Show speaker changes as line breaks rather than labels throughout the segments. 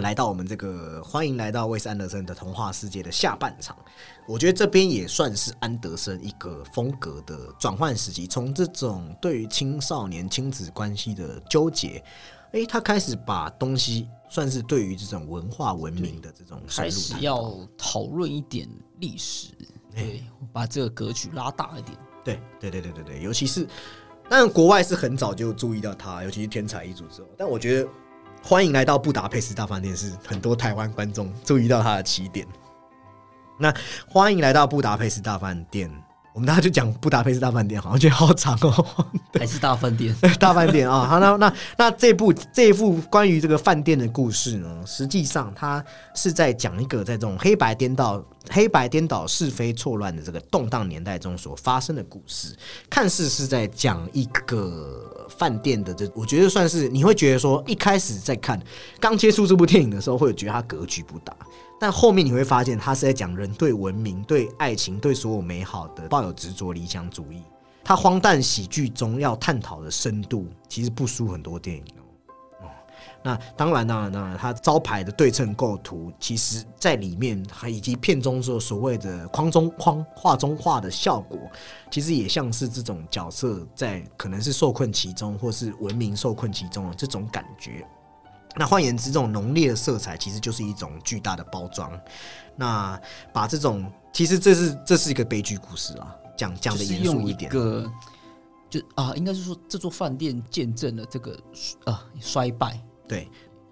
来到我们这个欢迎来到魏斯安德森的童话世界的下半场，我觉得这边也算是安德森一个风格的转换时期，从这种对于青少年亲子关系的纠结，诶，他开始把东西算是对于这种文化文明的这种深
开始要讨论一点历史，对，把这个格局拉大一点。
对对对对对对，尤其是当然国外是很早就注意到他，尤其是天才一族之后，但我觉得欢迎来到布达佩斯大饭店是很多台湾观众注意到它的起点。那欢迎来到布达佩斯大饭店，我们大家就讲布达佩斯大饭店，好像觉得好长哦。
还是大饭店，
大饭店啊，好，那那那这部这一部关于这个饭店的故事呢，实际上它是在讲一个在这种黑白颠倒、黑白颠倒是非错乱的这个动荡年代中所发生的故事，看似是在讲一个饭店的这，我觉得算是你会觉得说，一开始在看刚接触这部电影的时候，会觉得它格局不大。但后面你会发现，他是在讲人对文明、对爱情、对所有美好的抱有执着理想主义。他荒诞喜剧中要探讨的深度，其实不输很多电影哦。那当然，当然，当然，它招牌的对称构图，其实在里面，还以及片中所所谓的框中框、画中画的效果，其实也像是这种角色在可能是受困其中，或是文明受困其中的这种感觉。那换言之，这种浓烈的色彩其实就是一种巨大的包装。那把这种，其实这是这是一个悲剧故事啊，讲讲的严肃一点。
个，就啊，应该是说这座饭店见证了这个啊衰败。
对，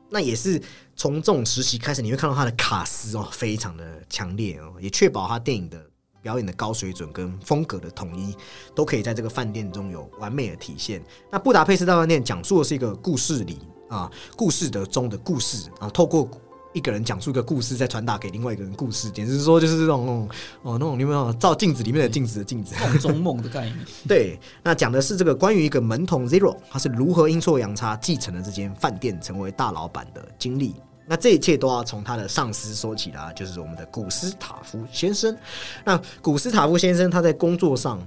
那也是从这种时期开始，你会看到他的卡斯哦，非常的强烈哦，也确保他电影的表演的高水准跟风格的统一，都可以在这个饭店中有完美的体现。那布达佩斯大饭店讲述的是一个故事里啊，故事的中的故事啊，透过。一个人讲述一个故事，再传达给另外一个人故事，简直是说就是这种哦，那种你有没有照镜子里面的镜子的镜子？
梦中梦的概念，
对，那讲的是这个关于一个门童 Zero，他是如何阴错阳差继承了这间饭店，成为大老板的经历。那这一切都要从他的上司说起啦，就是我们的古斯塔夫先生。那古斯塔夫先生他在工作上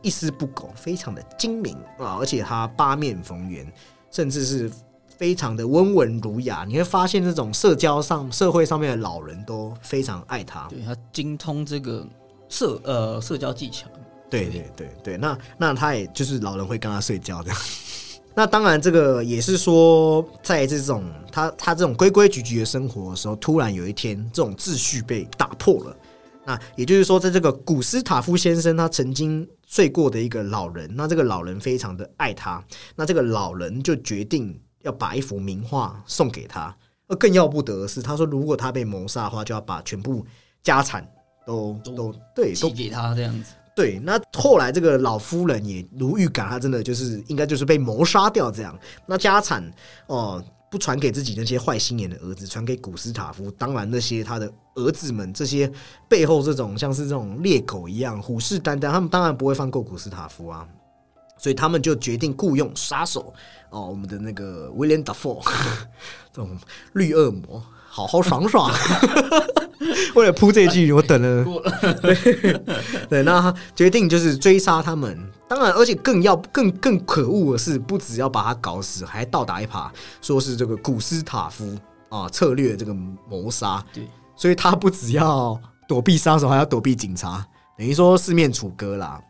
一丝不苟，非常的精明啊，而且他八面逢源，甚至是非常的温文儒雅。你会发现，这种社交上、社会上面的老人都非常爱他。
对他精通这个社呃社交技巧。
对对对对，那那他也就是老人会跟他睡觉这样。那当然，这个也是说，在这种他他这种规规矩矩的生活的时候，突然有一天，这种秩序被打破了。那也就是说，在这个古斯塔夫先生他曾经睡过的一个老人，那这个老人非常的爱他，那这个老人就决定要把一幅名画送给他。而更要不得的是，他说如果他被谋杀的话，就要把全部家产都都对都
给他这样子。
对，那后来这个老夫人也如预感，她真的就是应该就是被谋杀掉这样。那家产哦，不传给自己那些坏心眼的儿子，传给古斯塔夫。当然，那些他的儿子们，这些背后这种像是这种猎狗一样虎视眈眈，他们当然不会放过古斯塔夫啊。所以他们就决定雇佣杀手哦，我们的那个威廉达佛 这种绿恶魔，好好爽爽。为了铺这一句，我等了。
过了，
对，那他决定就是追杀他们。当然，而且更要更更可恶的是，不只要把他搞死，还倒打一耙，说是这个古斯塔夫啊策略这个谋杀。
对，
所以他不只要躲避杀手，还要躲避警察，等于说四面楚歌啦。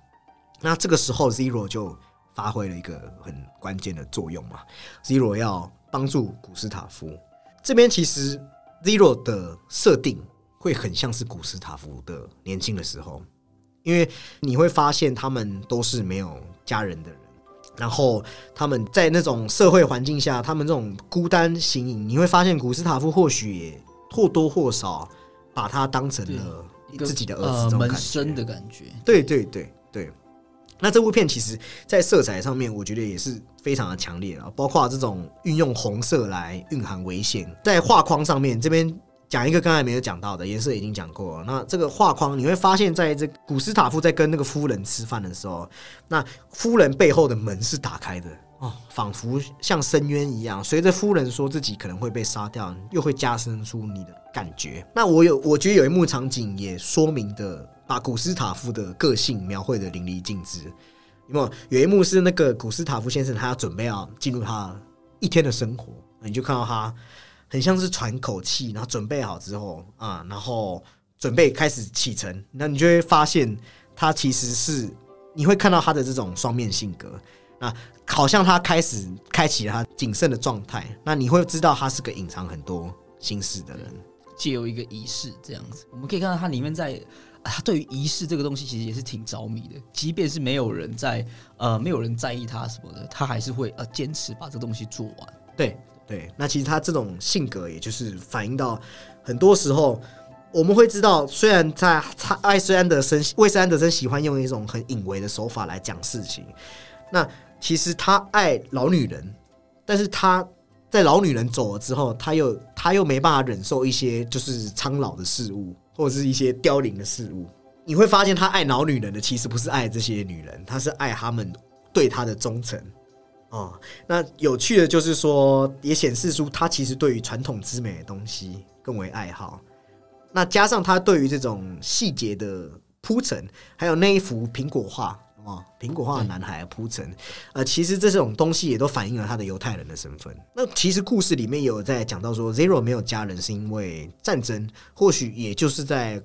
那这个时候，Zero 就发挥了一个很关键的作用嘛。Zero 要帮助古斯塔夫这边，其实 Zero 的设定会很像是古斯塔夫的年轻的时候，因为你会发现他们都是没有家人的人，然后他们在那种社会环境下，他们这种孤单形影，你会发现古斯塔夫或许也或多或少把他当成了自己的儿子
呃
这种感觉。
门生的感觉。
对对对对。那这部片其实，在色彩上面，我觉得也是非常的强烈啊，包括这种运用红色来蕴含危险，在画框上面这边。讲一个刚才没有讲到的颜色已经讲过了。那这个画框你会发现，在这古斯塔夫在跟那个夫人吃饭的时候，那夫人背后的门是打开的哦，仿佛像深渊一样。随着夫人说自己可能会被杀掉，又会加深出你的感觉。那我有，我觉得有一幕场景也说明的，把古斯塔夫的个性描绘的淋漓尽致。有没有？有一幕是那个古斯塔夫先生，他要准备要进入他一天的生活，你就看到他很像是喘口气，然后准备好之后啊，然后准备开始启程，那你就会发现他其实是你会看到他的这种双面性格，那好像他开始开启了他谨慎的状态，那你会知道他是个隐藏很多心事的人。
借由一个仪式这样子，我们可以看到他里面在，他对于仪式这个东西其实也是挺着迷的，即便是没有人在，呃，没有人在意他什么的，他还是会呃坚持把这东西做完。
对对，那其实他这种性格，也就是反映到很多时候，我们会知道，虽然在他艾斯安德森、魏斯安德森喜欢用一种很隐微的手法来讲事情，那其实他爱老女人，但是他在老女人走了之后，他又他又没办法忍受一些就是苍老的事物，或者是一些凋零的事物。你会发现，他爱老女人的其实不是爱这些女人，他是爱他们对他的忠诚。哦，那有趣的就是说，也显示出他其实对于传统之美的东西更为爱好。那加上他对于这种细节的铺陈，还有那一幅苹果画哦，苹果化的男孩铺陈，呃，其实这种东西也都反映了他的犹太人的身份。那其实故事里面有在讲到说，Zero 没有家人是因为战争，或许也就是在。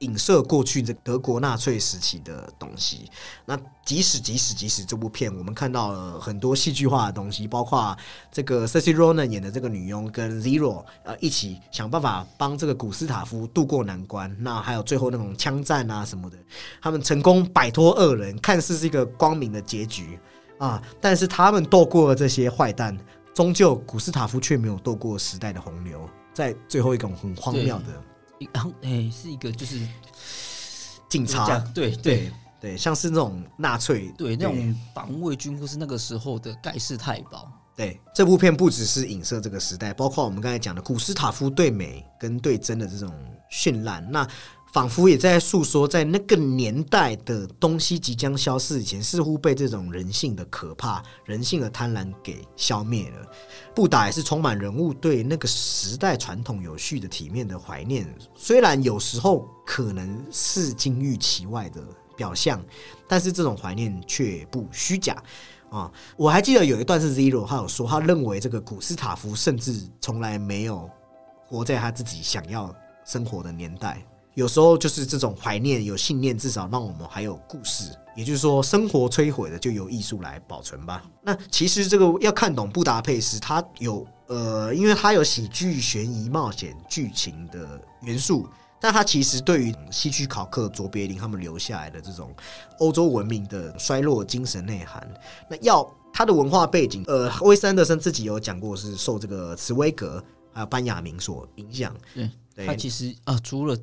影射过去这德国纳粹时期的东西。那即使即使即使这部片，我们看到了很多戏剧化的东西，包括这个 c e c i Ronan 演的这个女佣跟 Zero 呃一起想办法帮这个古斯塔夫渡过难关。那还有最后那种枪战啊什么的，他们成功摆脱恶人，看似是一个光明的结局啊。但是他们斗过了这些坏蛋，终究古斯塔夫却没有斗过时代的洪流，在最后一种很荒谬的。
然后，哎，是一个就是
警察，
对
对对，像是那种纳粹，
对那种防卫军，或是那个时候的盖世太保。
对，这部片不只是影射这个时代，包括我们刚才讲的古斯塔夫对美跟对真的这种绚烂。那仿佛也在诉说，在那个年代的东西即将消失以前，似乎被这种人性的可怕、人性的贪婪给消灭了。布达也是充满人物对那个时代传统有序的体面的怀念，虽然有时候可能是金玉其外的表象，但是这种怀念却不虚假啊！我还记得有一段是 Zero，他有说，他认为这个古斯塔夫甚至从来没有活在他自己想要生活的年代。有时候就是这种怀念，有信念，至少让我们还有故事。也就是说，生活摧毁的，就由艺术来保存吧。那其实这个要看懂布达佩斯，它有呃，因为它有喜剧、悬疑、冒险剧情的元素，但它其实对于希区考克、卓别林他们留下来的这种欧洲文明的衰落精神内涵，那要它的文化背景，呃，威斯安德森自己有讲过，是受这个茨威格还有班雅明所影响。
对，他其实啊，除了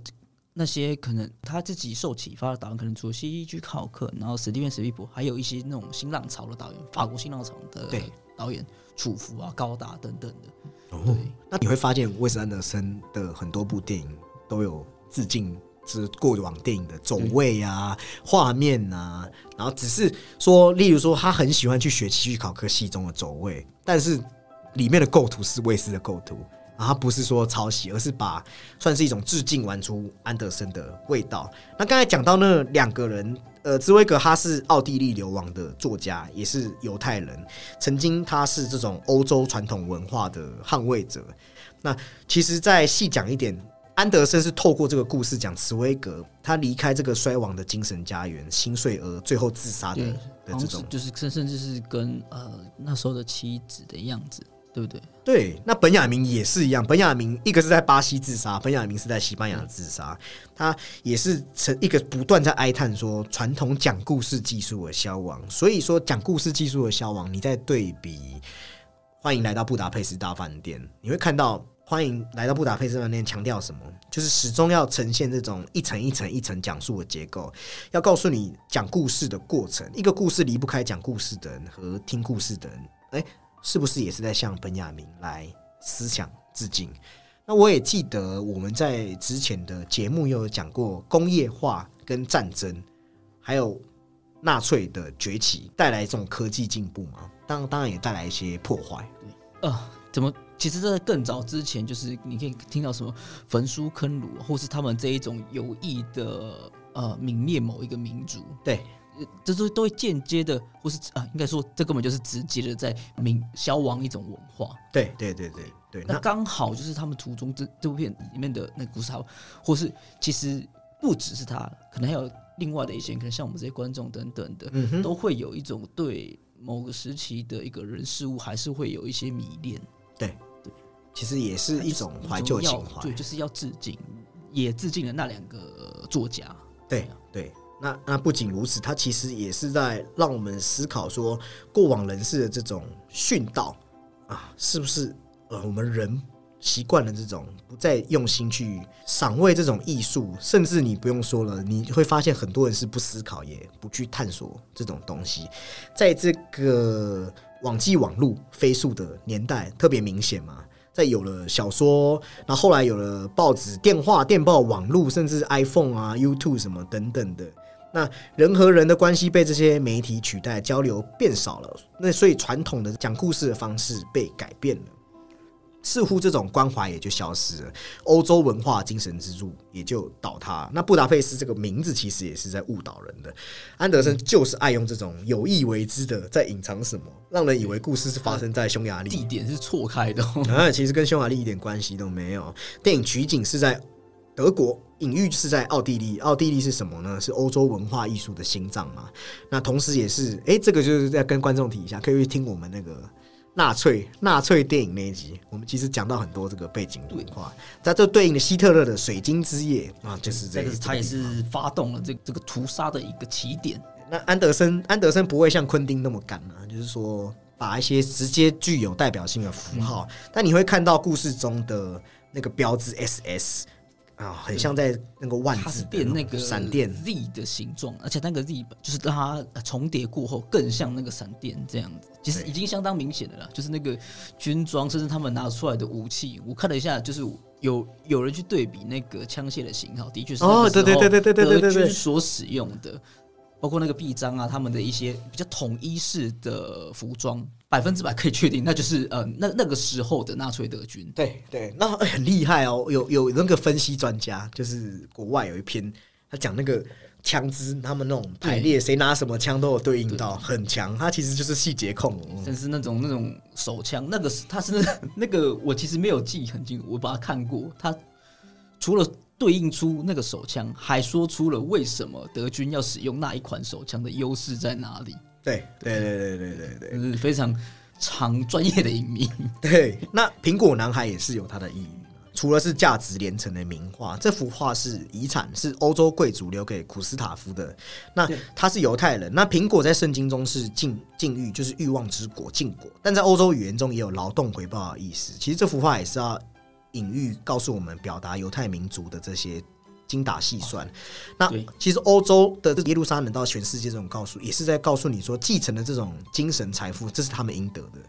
那些可能他自己受启发的导演，可能除了希区考克，然后史蒂芬史皮伯，还有一些那种新浪潮的导演，法国新浪潮的导演，楚服啊、高达等等的。
哦，那你会发现，威斯安德森的很多部电影都有致敬之过往电影的走位啊、画面啊，然后只是说，例如说，他很喜欢去学希区考克戏中的走位，但是里面的构图是卫斯的构图。啊，不是说抄袭，而是把算是一种致敬玩出安德森的味道。那刚才讲到那两个人，呃，茨威格他是奥地利流亡的作家，也是犹太人，曾经他是这种欧洲传统文化的捍卫者。那其实再细讲一点，安德森是透过这个故事讲茨威格他离开这个衰亡的精神家园，心碎而最后自杀的的这种，
就是甚甚至是跟呃那时候的妻子的样子。对不对？
对，那本雅明也是一样。本雅明一个是在巴西自杀，本雅明是在西班牙自杀。他也是成一个不断在哀叹说传统讲故事技术的消亡。所以说讲故事技术的消亡，你在对比欢迎来到布达佩斯大饭店，你会看到欢迎来到布达佩斯大饭店强调什么？就是始终要呈现这种一层一层一层讲述的结构，要告诉你讲故事的过程。一个故事离不开讲故事的人和听故事的人。哎。是不是也是在向本雅明来思想致敬？那我也记得我们在之前的节目又有讲过工业化跟战争，还有纳粹的崛起带来这种科技进步嘛？当当然也带来一些破坏。
呃，怎么？其实，在更早之前，就是你可以听到什么焚书坑儒，或是他们这一种有意的呃泯灭某一个民族。
对。
这都都会间接的，或是啊，应该说这根本就是直接的在明消亡一种文化。
对对对对对，
那刚好就是他们途中这这部片里面的那个故事，或是其实不只是他，可能还有另外的一些，可能像我们这些观众等等的，都会有一种对某个时期的一个人事物，还是会有一些迷恋。
对对，其实也是一种怀旧情怀，
对，就是要致敬，也致敬了那两个作家。
对对。那那不仅如此，它其实也是在让我们思考说，过往人士的这种训导啊，是不是呃我们人习惯了这种不再用心去赏味这种艺术，甚至你不用说了，你会发现很多人是不思考也不去探索这种东西，在这个网际网络飞速的年代特别明显嘛。在有了小说，然后后来有了报纸、电话、电报、网络，甚至 iPhone 啊、YouTube 什么等等的。那人和人的关系被这些媒体取代，交流变少了，那所以传统的讲故事的方式被改变了，似乎这种关怀也就消失了，欧洲文化精神支柱也就倒塌。那布达佩斯这个名字其实也是在误导人的，安德森就是爱用这种有意为之的，在隐藏什么，让人以为故事是发生在匈牙利，
地点是错开的，
啊，其实跟匈牙利一点关系都没有，电影取景是在德国。隐喻是在奥地利，奥地利是什么呢？是欧洲文化艺术的心脏嘛？那同时也是，哎，这个就是在跟观众提一下，可以去听我们那个纳粹纳粹电影那一集，我们其实讲到很多这个背景文化，在这对应的希特勒的水晶之夜啊，就是这个，
他也是发动了这这个屠杀的一个起点。
那安德森安德森不会像昆汀那么赶啊，就是说把一些直接具有代表性的符号，但你会看到故事中的那个标志 SS。啊，很像在那个万字
变那个
闪电
Z 的形状，而且那个 Z 就是让它重叠过后更像那个闪电这样子，其实已经相当明显的了。就是那个军装，甚至他们拿出来的武器，我看了一下，就是有有人去对比那个枪械的型号，的确是
哦，对对对对对对对对，
所使用的。包括那个臂章啊，他们的一些比较统一式的服装，百分之百可以确定，那就是呃，那那个时候的纳粹德军。
对对，那很厉害哦，有有那个分析专家，就是国外有一篇，他讲那个枪支，他们那种排列，谁拿什么枪都有对应到，很强。他其实就是细节控，
甚至那种那种手枪，那个是 他是那个，我其实没有记很清楚，我把它看过，他除了。对应出那个手枪，还说出了为什么德军要使用那一款手枪的优势在哪里？
对对对对对对对，
是非常长专业的隐秘。
对，那苹果男孩也是有他的意义。除了是价值连城的名画，这幅画是遗产，是欧洲贵族留给古斯塔夫的。那他是犹太人，那苹果在圣经中是禁禁欲，就是欲望之果，禁果。但在欧洲语言中也有劳动回报的意思。其实这幅画也是要。隐喻告诉我们，表达犹太民族的这些精打细算。那其实欧洲的耶路撒冷到全世界这种告诉，也是在告诉你说，继承的这种精神财富，这是他们应得的，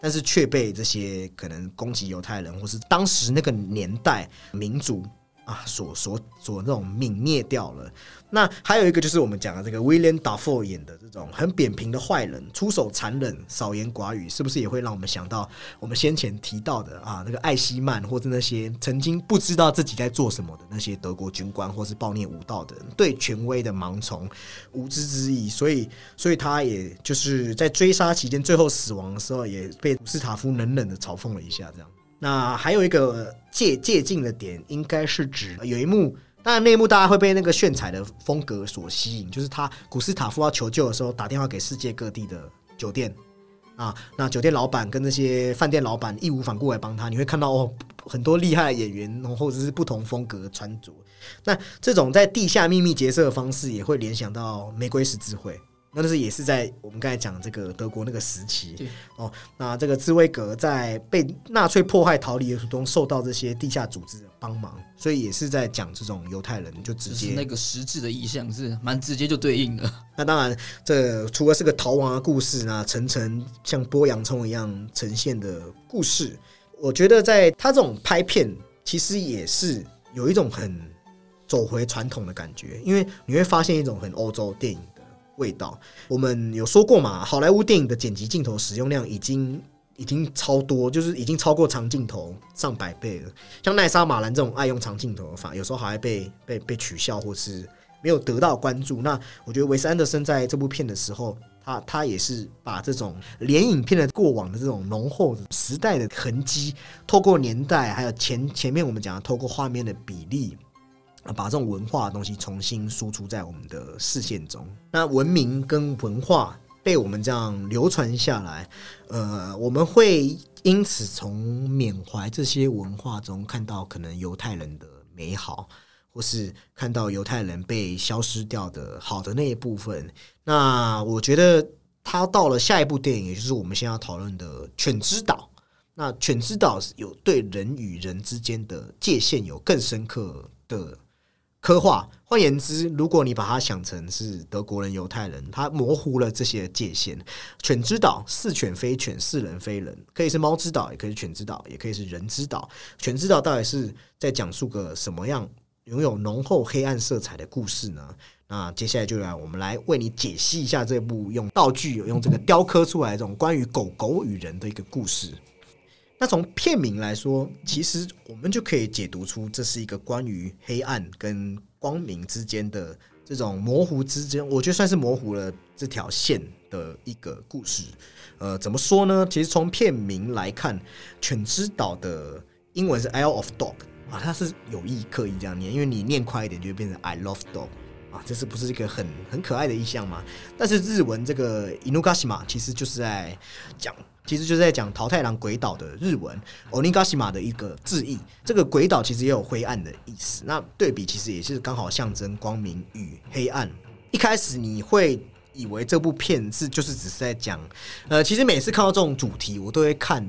但是却被这些可能攻击犹太人，或是当时那个年代民族。啊，所所所那种泯灭掉了。那还有一个就是我们讲的这个 William Dafoe 演的这种很扁平的坏人，出手残忍，少言寡语，是不是也会让我们想到我们先前提到的啊，那个艾希曼或者那些曾经不知道自己在做什么的那些德国军官，或是暴虐无道的人，对权威的盲从、无知之意。所以，所以他也就是在追杀期间，最后死亡的时候，也被斯塔夫冷冷的嘲讽了一下，这样。那还有一个借借镜的点，应该是指有一幕，当然那一幕大家会被那个炫彩的风格所吸引，就是他古斯塔夫要求救的时候，打电话给世界各地的酒店啊，那酒店老板跟那些饭店老板义无反顾来帮他，你会看到哦很多厉害的演员，或者是不同风格穿着，那这种在地下秘密结社的方式，也会联想到玫瑰十字会。那就是也是在我们刚才讲这个德国那个时期哦，那这个兹威格在被纳粹迫害逃离的途中，受到这些地下组织的帮忙，所以也是在讲这种犹太人就直接
那个实质的意象是蛮直接就对应的。
那当然，这除了是个逃亡的故事呢，层层像剥洋葱一样呈现的故事，我觉得在他这种拍片，其实也是有一种很走回传统的感觉，因为你会发现一种很欧洲电影。味道，我们有说过嘛？好莱坞电影的剪辑镜头使用量已经已经超多，就是已经超过长镜头上百倍了。像奈莎马兰这种爱用长镜头的法，有时候还被被被取笑，或是没有得到关注。那我觉得韦斯安德森在这部片的时候，他他也是把这种连影片的过往的这种浓厚时代的痕迹，透过年代，还有前前面我们讲的透过画面的比例，把这种文化的东西重新输出在我们的视线中。那文明跟文化被我们这样流传下来，呃，我们会因此从缅怀这些文化中看到可能犹太人的美好。或是看到犹太人被消失掉的好的那一部分，那我觉得他到了下一部电影，也就是我们现在要讨论的《犬之岛》。那《犬之岛》有对人与人之间的界限有更深刻的刻画。换言之，如果你把它想成是德国人、犹太人，他模糊了这些界限。《犬之岛》似犬非犬，似人非人，可以是猫之岛，也可以是犬之岛，也可以是人之岛。《犬之岛》到底是在讲述个什么样？拥有浓厚黑暗色彩的故事呢？那接下来就来我们来为你解析一下这部用道具、用这个雕刻出来这种关于狗狗与人的一个故事。那从片名来说，其实我们就可以解读出这是一个关于黑暗跟光明之间的这种模糊之间，我觉得算是模糊了这条线的一个故事。呃，怎么说呢？其实从片名来看，《犬之岛》的英文是 Isle of Dog。啊，它是有意刻意这样念，因为你念快一点就会变成 I love dog 啊，这是不是一个很很可爱的意象吗？但是日文这个 Inugashima 其实就是在讲，其实就是在讲桃太郎鬼岛的日文 Onigashima 的一个字义。这个鬼岛其实也有灰暗的意思，那对比其实也是刚好象征光明与黑暗。一开始你会以为这部片是就是只是在讲，呃，其实每次看到这种主题，我都会看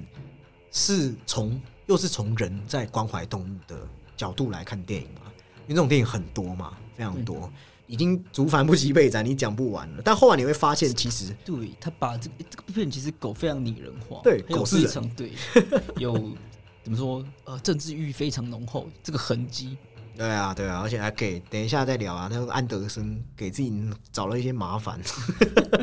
是从。又是从人在关怀动物的角度来看电影嘛？因为这种电影很多嘛，非常多，已经竹繁不及备载，你讲不完了。但后来你会发现，其实
对他把这个这个片其实狗非常拟人化，
对狗是
人，对 有怎么说呃政治欲非常浓厚，这个痕迹。
对啊，对啊，而且还给等一下再聊啊。那个安德森给自己找了一些麻烦。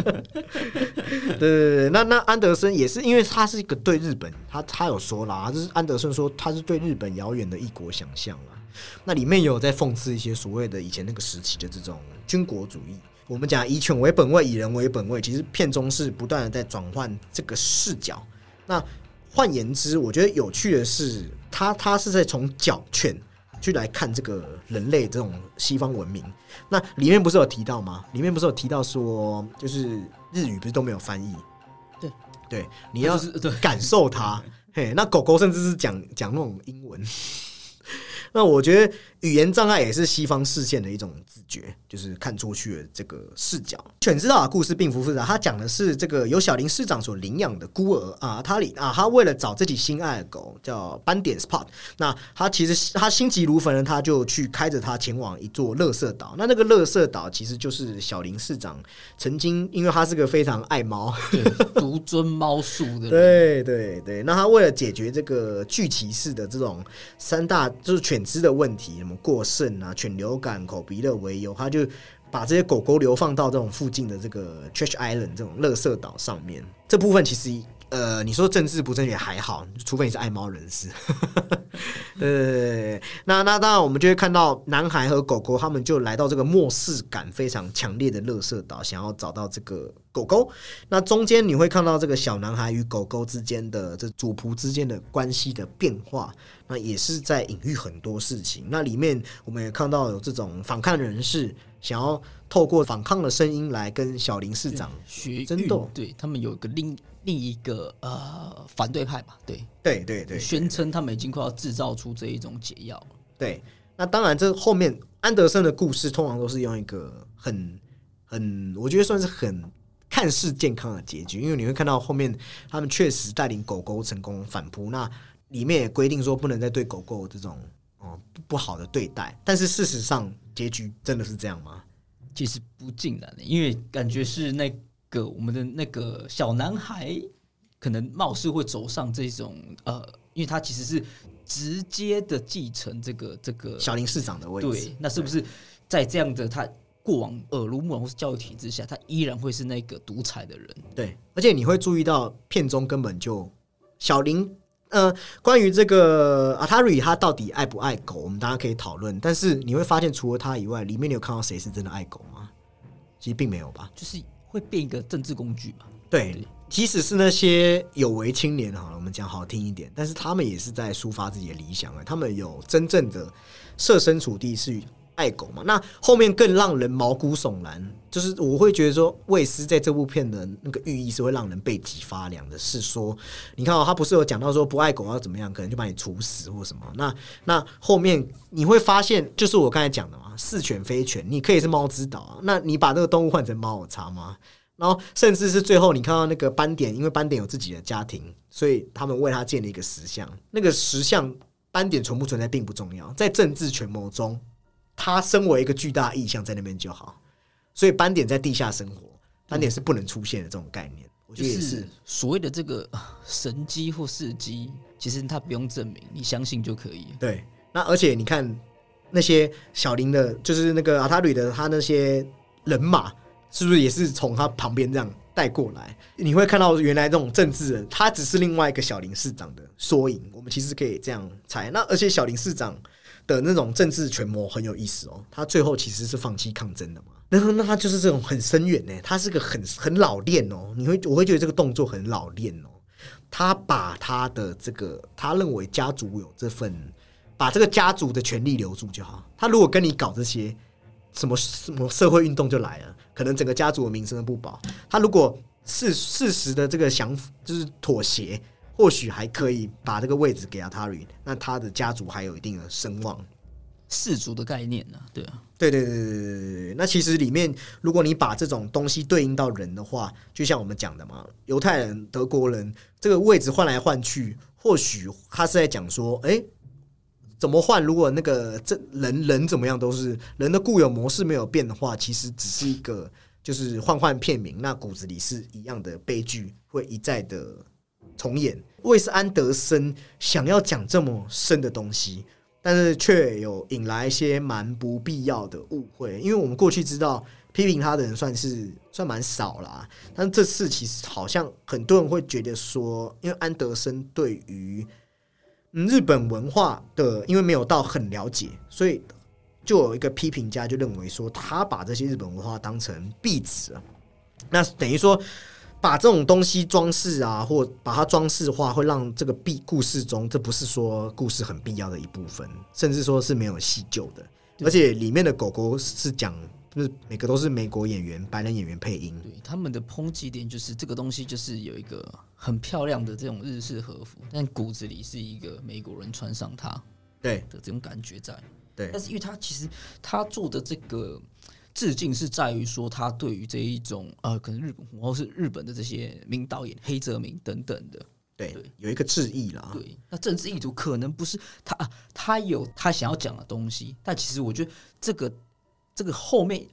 对对对，那那安德森也是因为他是一个对日本，他他有说啦，就是安德森说他是对日本遥远的异国想象啊。那里面有在讽刺一些所谓的以前那个时期的这种军国主义。我们讲以犬为本位，以人为本位，其实片中是不断的在转换这个视角。那换言之，我觉得有趣的是，他他是在从角犬。去来看这个人类这种西方文明，那里面不是有提到吗？里面不是有提到说，就是日语不是都没有翻译？
对
对，你要感受它。嘿，那狗狗甚至是讲讲那种英文。那我觉得语言障碍也是西方视线的一种自觉，就是看出去的这个视角。犬之道的故事并不复杂，它讲的是这个由小林市长所领养的孤儿啊，他里啊，他为了找自己心爱的狗叫斑点 Spot，那他其实他心急如焚的，他就去开着他前往一座乐色岛。那那个乐色岛其实就是小林市长曾经，因为他是个非常爱猫、
独尊猫术的，
对对对。那他为了解决这个巨骑士的这种三大就是犬。犬只的问题，什么过剩啊、犬流感、口鼻热为由，他就把这些狗狗流放到这种附近的这个 Trash Island 这种垃圾岛上面。这部分其实。呃，你说政治不正确还好，除非你是爱猫人士。呃，那那当然，我们就会看到男孩和狗狗，他们就来到这个末世感非常强烈的乐色岛，想要找到这个狗狗。那中间你会看到这个小男孩与狗狗之间的这主仆之间的关系的变化，那也是在隐喻很多事情。那里面我们也看到有这种反抗人士想要透过反抗的声音来跟小林市长学争斗，
对他们有一个另。另一个呃反对派吧，对
对对对，
宣称他们已经快要制造出这一种解药。
对，那当然，这后面安德森的故事通常都是用一个很很，我觉得算是很看似健康的结局，因为你会看到后面他们确实带领狗狗成功反扑，那里面也规定说不能再对狗狗这种哦不好的对待，但是事实上结局真的是这样吗？
其实不尽然的，因为感觉是那。个我们的那个小男孩，可能貌似会走上这种呃，因为他其实是直接的继承这个这个
小林市长的位置。
对，那是不是在这样的他过往耳濡目染或是教育体制下，他依然会是那个独裁的人？
对，而且你会注意到片中根本就小林呃，关于这个阿塔瑞他到底爱不爱狗，我们大家可以讨论。但是你会发现，除了他以外，里面你有看到谁是真的爱狗吗？其实并没有吧，
就是。会变一个政治工具嘛？
对，即使是那些有为青年，好了，我们讲好听一点，但是他们也是在抒发自己的理想啊。他们有真正的设身处地是爱狗嘛？那后面更让人毛骨悚然，就是我会觉得说，卫斯在这部片的那个寓意是会让人背脊发凉的。是说，你看哦，他不是有讲到说不爱狗要怎么样，可能就把你处死或什么？那那后面你会发现，就是我刚才讲的嘛，似犬非犬，你可以是猫之岛啊。那你把那个动物换成猫，有差吗？然后，甚至是最后，你看到那个斑点，因为斑点有自己的家庭，所以他们为他建了一个石像。那个石像斑点存不存在并不重要，在政治权谋中，他身为一个巨大意象在那边就好。所以斑点在地下生活，斑点是不能出现的这种概念。我觉得也
是所谓的这个神机或事机，其实他不用证明，你相信就可以。
对，那而且你看那些小林的，就是那个阿塔吕的，他那些人马。是不是也是从他旁边这样带过来？你会看到原来这种政治人，他只是另外一个小林市长的缩影。我们其实可以这样猜。那而且小林市长的那种政治权谋很有意思哦。他最后其实是放弃抗争的嘛？那那他就是这种很深远呢。他是个很很老练哦。你会我会觉得这个动作很老练哦。他把他的这个他认为家族有这份把这个家族的权利留住就好。他如果跟你搞这些。什么什么社会运动就来了，可能整个家族的名声不保。他如果事事实的这个想法就是妥协，或许还可以把这个位置给阿塔瑞，那他的家族还有一定的声望。
氏族的概念呢？对啊，
对对对对对对对。那其实里面，如果你把这种东西对应到人的话，就像我们讲的嘛，犹太人、德国人这个位置换来换去，或许他是在讲说，哎。怎么换？如果那个这人人怎么样都是人的固有模式没有变的话，其实只是一个就是换换片名，那骨子里是一样的悲剧会一再的重演。魏斯安德森想要讲这么深的东西，但是却有引来一些蛮不必要的误会。因为我们过去知道批评他的人算是算蛮少啦，但这次其实好像很多人会觉得说，因为安德森对于嗯，日本文化的，因为没有到很了解，所以就有一个批评家就认为说，他把这些日本文化当成壁纸，那等于说把这种东西装饰啊，或把它装饰化，会让这个必故事中，这不是说故事很必要的一部分，甚至说是没有细究的，而且里面的狗狗是讲。就是每个都是美国演员、白人演员配音。
对他们的抨击点就是这个东西就是有一个很漂亮的这种日式和服，但骨子里是一个美国人穿上它，
对
的这种感觉在。
对，
但是因为他其实他做的这个致敬是在于说他对于这一种呃，可能日本或是日本的这些名导演黑泽明等等的，
对，有一个致意啦。
对，那政治意图可能不是他啊，他有他想要讲的东西，但其实我觉得这个。这个后面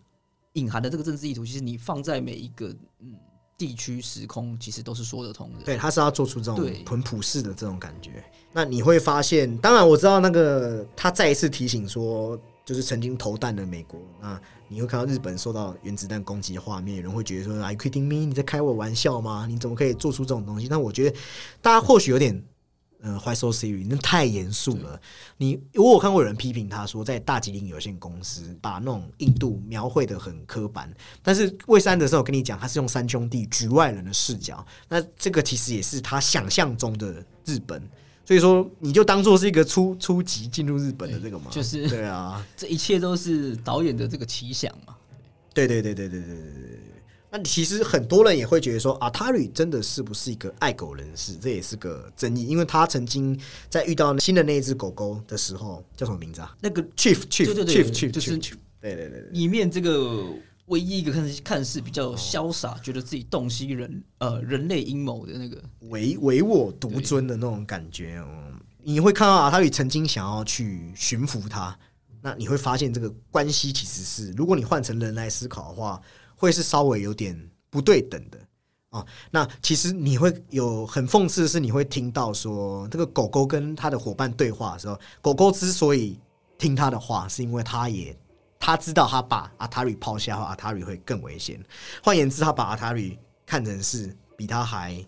隐含的这个政治意图，其实你放在每一个嗯地区时空，其实都是说得通的。
对，他是要做出这种很普世的这种感觉。那你会发现，当然我知道那个他再一次提醒说，就是曾经投弹的美国。那你会看到日本受到原子弹攻击的画面，有人会觉得说：“Are you kidding me？你在开我玩笑吗？你怎么可以做出这种东西？”但我觉得大家或许有点。呃，Why so serious？那太严肃了。你我有看过有人批评他说，在大吉林有限公司把那种印度描绘的很刻板。但是魏三的时候，我跟你讲，他是用三兄弟局外人的视角。那这个其实也是他想象中的日本。所以说，你就当做是一个初初级进入日本的这个嘛，
就是
对啊，
这一切都是导演的这个奇想嘛。
对对对对对对对对。那其实很多人也会觉得说，阿塔吕真的是不是一个爱狗人士？这也是个争议，因为他曾经在遇到新的那一只狗狗的时候，叫什么名字啊？
那个
Chief Chief
Chief
Chief
就是
对对对，
里面这个唯一一个看看似比较潇洒，觉得自己洞悉人呃人类阴谋的那个
唯唯我独尊的那种感觉哦。你会看到阿塔吕曾经想要去驯服他，那你会发现这个关系其实是，如果你换成人来思考的话。会是稍微有点不对等的啊。那其实你会有很讽刺的是，你会听到说，这个狗狗跟他的伙伴对话的时候，狗狗之所以听他的话，是因为他也他知道他把阿塔瑞抛下后，阿塔瑞会更危险。换言之，他把阿塔瑞看成是比他还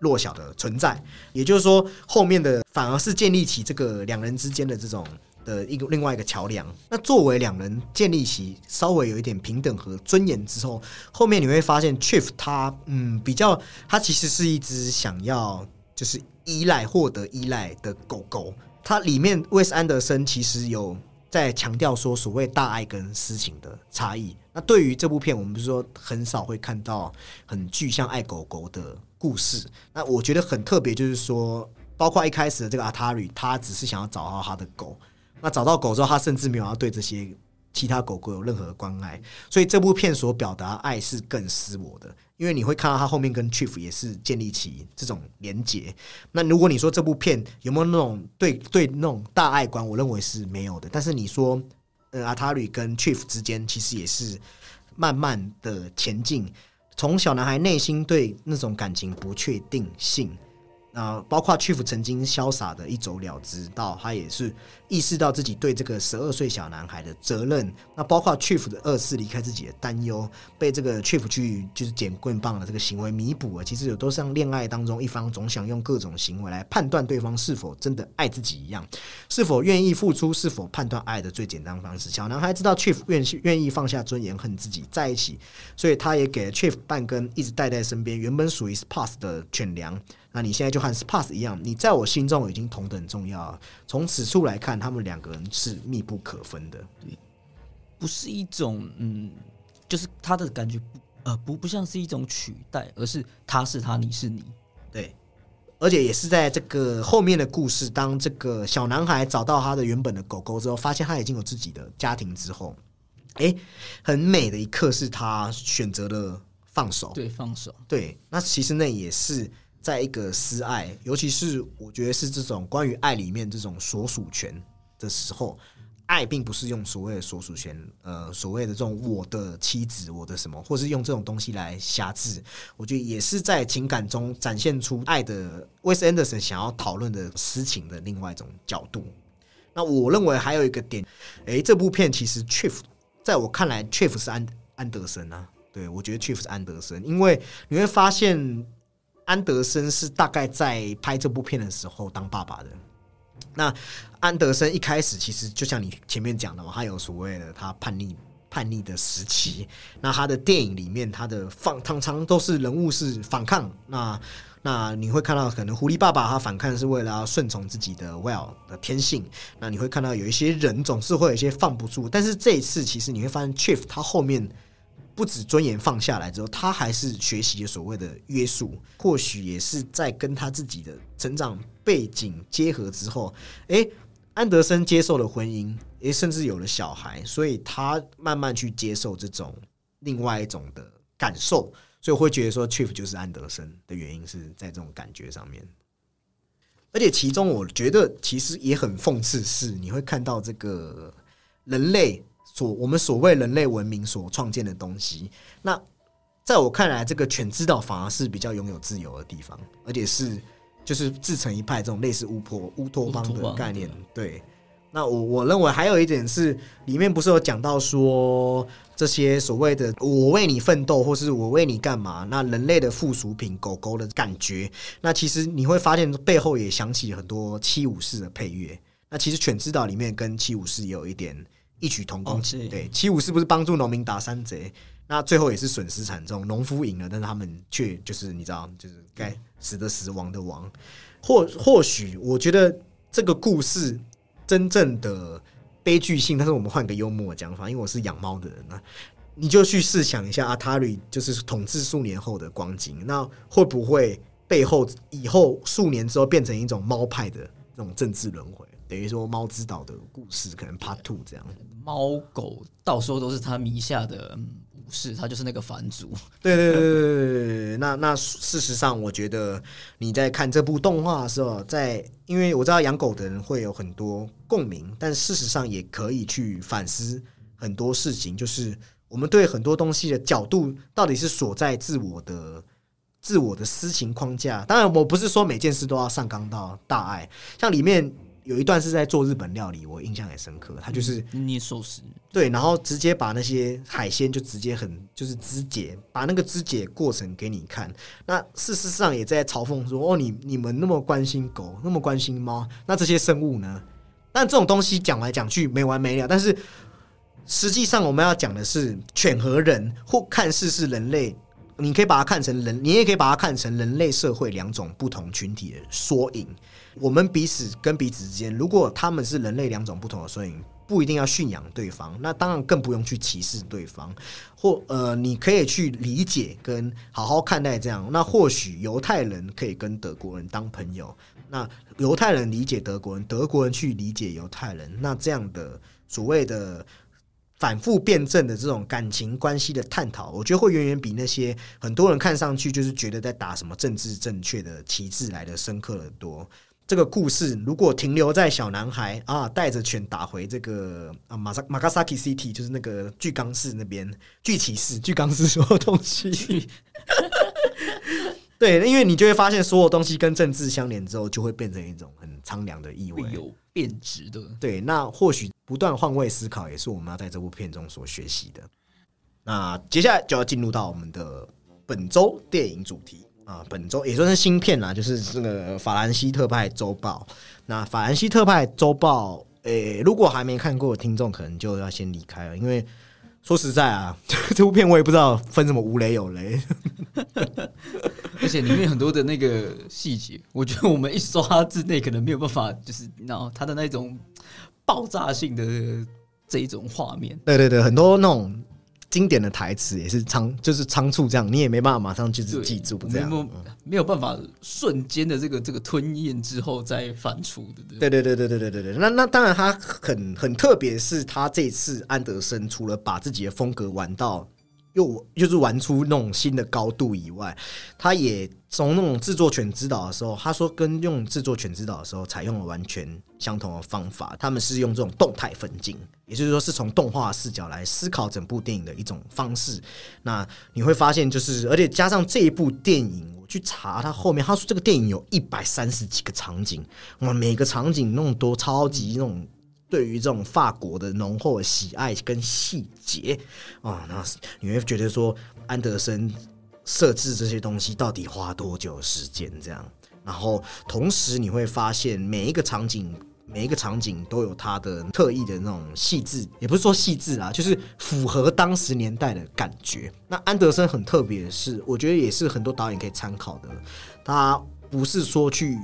弱小的存在。也就是说，后面的反而是建立起这个两人之间的这种的一个另外一个桥梁。那作为两人建立起稍微有一点平等和尊严之后，后面你会发现 Chief 他嗯比较，他其实是一只想要就是依赖获得依赖的狗狗。它里面威斯安德森其实有在强调说所谓大爱跟私情的差异。那对于这部片，我们不是说很少会看到很具象爱狗狗的故事。那我觉得很特别，就是说。包括一开始的这个阿塔里，他只是想要找到他的狗。那找到狗之后，他甚至没有要对这些其他狗狗有任何关爱。所以这部片所表达爱是更私我的，因为你会看到他后面跟 Chief 也是建立起这种连结。那如果你说这部片有没有那种对对那种大爱观，我认为是没有的。但是你说，呃，阿塔里跟 Chief 之间其实也是慢慢的前进，从小男孩内心对那种感情不确定性。啊，包括 Chief 曾经潇洒的一走了之，到他也是意识到自己对这个十二岁小男孩的责任。那包括 Chief 的二次离开自己的担忧，被这个 Chief 去就是捡棍棒的这个行为弥补了。其实有都像恋爱当中一方总想用各种行为来判断对方是否真的爱自己一样，是否愿意付出，是否判断爱的最简单方式。小男孩知道 Chief 愿意愿意放下尊严恨自己在一起，所以他也给了 Chief 半根一直带在身边，原本属于 Spas 的犬粮。那你现在就和 Spas 一样，你在我心中已经同等重要。从此处来看，他们两个人是密不可分的。
对，不是一种嗯，就是他的感觉不呃不不像是一种取代，而是他是他，你是你。
对，而且也是在这个后面的故事，当这个小男孩找到他的原本的狗狗之后，发现他已经有自己的家庭之后，哎，很美的一刻是他选择了放手。
对，放手。
对，那其实那也是。在一个私爱，尤其是我觉得是这种关于爱里面这种所属权的时候，爱并不是用所谓的所属权，呃，所谓的这种我的妻子，我的什么，或是用这种东西来辖制，我觉得也是在情感中展现出爱的。威斯安德森想要讨论的私情的另外一种角度。那我认为还有一个点，诶，这部片其实 Chief 在我看来，Chief 是安安德森啊，对我觉得 Chief 是安德森，因为你会发现。安德森是大概在拍这部片的时候当爸爸的。那安德森一开始其实就像你前面讲的嘛，他有所谓的他叛逆叛逆的时期。那他的电影里面，他的放常常都是人物是反抗。那那你会看到，可能狐狸爸爸他反抗是为了要顺从自己的 well 的天性。那你会看到有一些人总是会有一些放不住。但是这一次，其实你会发现，Chief 他后面。不止尊严放下来之后，他还是学习所谓的约束，或许也是在跟他自己的成长背景结合之后，诶，安德森接受了婚姻，诶，甚至有了小孩，所以他慢慢去接受这种另外一种的感受，所以我会觉得说，Chief 就是安德森的原因是在这种感觉上面，而且其中我觉得其实也很讽刺，是你会看到这个人类。所我们所谓人类文明所创建的东西，那在我看来，这个犬之岛反而是比较拥有自由的地方，而且是就是自成一派这种类似乌托乌托邦的概念。对，那我我认为还有一点是，里面不是有讲到说这些所谓的我为你奋斗，或是我为你干嘛？那人类的附属品狗狗的感觉，那其实你会发现背后也想起很多七武士的配乐。那其实犬之岛里面跟七武士也有一点。异曲同工，对七五是不是帮助农民打山贼？那最后也是损失惨重，农夫赢了，但是他们却就是你知道，就是该死的死，亡的亡。或或许，我觉得这个故事真正的悲剧性，但是我们换个幽默的讲法，因为我是养猫的人啊，你就去试想一下阿塔里就是统治数年后的光景，那会不会背后以后数年之后变成一种猫派的那种政治轮回？等于说猫之岛的故事可能 Part Two 这样，
猫狗到时候都是他名下的武士，他就是那个反主。
对对对对对对。那那事实上，我觉得你在看这部动画的时候，在因为我知道养狗的人会有很多共鸣，但事实上也可以去反思很多事情，就是我们对很多东西的角度到底是锁在自我的自我的私情框架。当然，我不是说每件事都要上纲到大爱，像里面。有一段是在做日本料理，我印象很深刻。他就是
捏寿司，
对，然后直接把那些海鲜就直接很就是肢解，把那个肢解过程给你看。那事实上也在嘲讽说：“哦，你你们那么关心狗，那么关心猫，那这些生物呢？”但这种东西讲来讲去没完没了，但是实际上我们要讲的是犬和人，或看似是人类，你可以把它看成人，你也可以把它看成人类社会两种不同群体的缩影。我们彼此跟彼此之间，如果他们是人类两种不同的缩影。不一定要驯养对方，那当然更不用去歧视对方，或呃，你可以去理解跟好好看待这样。那或许犹太人可以跟德国人当朋友，那犹太人理解德国人，德国人去理解犹太人，那这样的所谓的反复辩证的这种感情关系的探讨，我觉得会远远比那些很多人看上去就是觉得在打什么政治正确的旗帜来的深刻的多。这个故事如果停留在小男孩啊带着拳打回这个啊马萨马卡萨基 City，就是那个巨冈市那边巨骑士巨冈市所有东西，对，因为你就会发现所有东西跟政治相连之后，就会变成一种很苍凉的意味，
有变质的。
对，那或许不断换位思考，也是我们要在这部片中所学习的。那接下来就要进入到我们的本周电影主题。啊，本周也算是新片啦，就是这个《法兰西特派周报》。那《法兰西特派周报》诶，如果还没看过的听众，可能就要先离开了，因为说实在啊，这部片我也不知道分什么无雷有雷，
而且里面很多的那个细节，我觉得我们一刷之内可能没有办法，就是然后它的那种爆炸性的这一种画面，
对对对，很多那种。经典的台词也是仓，就是仓促这样，你也没办法马上就是记住这样，
没有办法瞬间的这个这个吞咽之后再反出的。
对对对对对对对对。那那当然，他很很特别，是他这次安德森除了把自己的风格玩到。又就是玩出那种新的高度以外，他也从那种制作权指导的时候，他说跟用制作权指导的时候采用了完全相同的方法。他们是用这种动态分镜，也就是说是从动画视角来思考整部电影的一种方式。那你会发现，就是而且加上这一部电影，我去查他后面，他说这个电影有一百三十几个场景，哇，每个场景那么多，超级那种。对于这种法国的浓厚喜爱跟细节啊，那你会觉得说安德森设置这些东西到底花多久时间？这样，然后同时你会发现每一个场景，每一个场景都有它的特意的那种细致，也不是说细致啊，就是符合当时年代的感觉。那安德森很特别的是，我觉得也是很多导演可以参考的，他不是说去。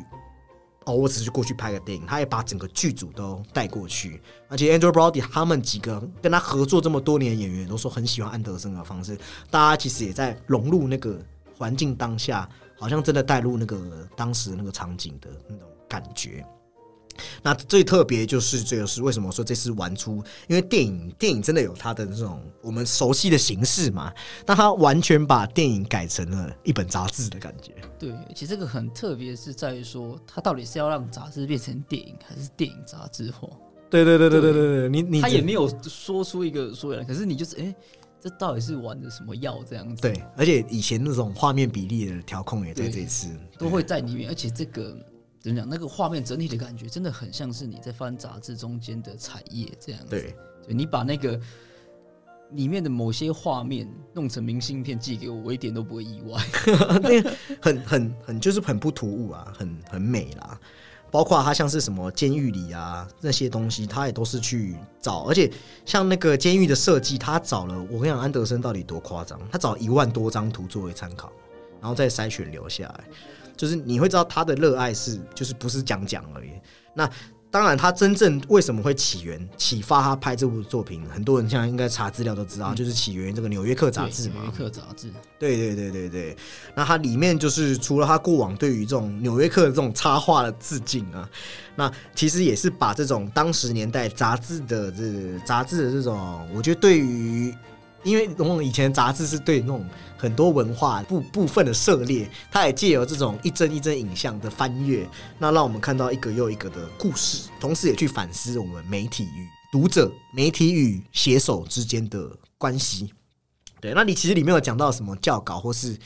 哦，我只是过去拍个电影，他也把整个剧组都带过去，而且 Andrew Brody 他们几个跟他合作这么多年的演员都说很喜欢安德森的方式，大家其实也在融入那个环境当下，好像真的带入那个当时那个场景的那种感觉。那最特别就是这个是为什么说这次玩出？因为电影电影真的有它的这种我们熟悉的形式嘛，那它完全把电影改成了一本杂志的感觉。
对，其实这个很特别，是在于说它到底是要让杂志变成电影，还是电影杂志化？
对对对对对对对，你你
他也没有说出一个说来，可是你就是哎，这到底是玩的什么药这样子？
对，而且以前那种画面比例的调控也在这次
都会在里面，而且这个。怎么讲？那个画面整体的感觉真的很像是你在翻杂志中间的彩页这样子。
对，
你把那个里面的某些画面弄成明信片寄给我，我一点都不会意外。
那个很很很就是很不突兀啊，很很美啦。包括它像是什么监狱里啊那些东西，他也都是去找。而且像那个监狱的设计，他找了我跟你讲，安德森到底多夸张？他找一万多张图作为参考，然后再筛选留下来。就是你会知道他的热爱是，就是不是讲讲而已。那当然，他真正为什么会起源、启发他拍这部作品，很多人现在应该查资料都知道，就是起源于这个《纽约客》杂志嘛。
纽约客杂志。
对对对对对。那它里面就是除了他过往对于这种《纽约客》的这种插画的致敬啊，那其实也是把这种当时年代杂志的这杂志的这种，我觉得对于。因为往往以前杂志是对那种很多文化部部分的涉猎，它也借由这种一帧一帧影像的翻阅，那让我们看到一个又一个的故事，同时也去反思我们媒体与读者、媒体与写手之间的关系。对，那你其实里面有讲到什么教稿，或是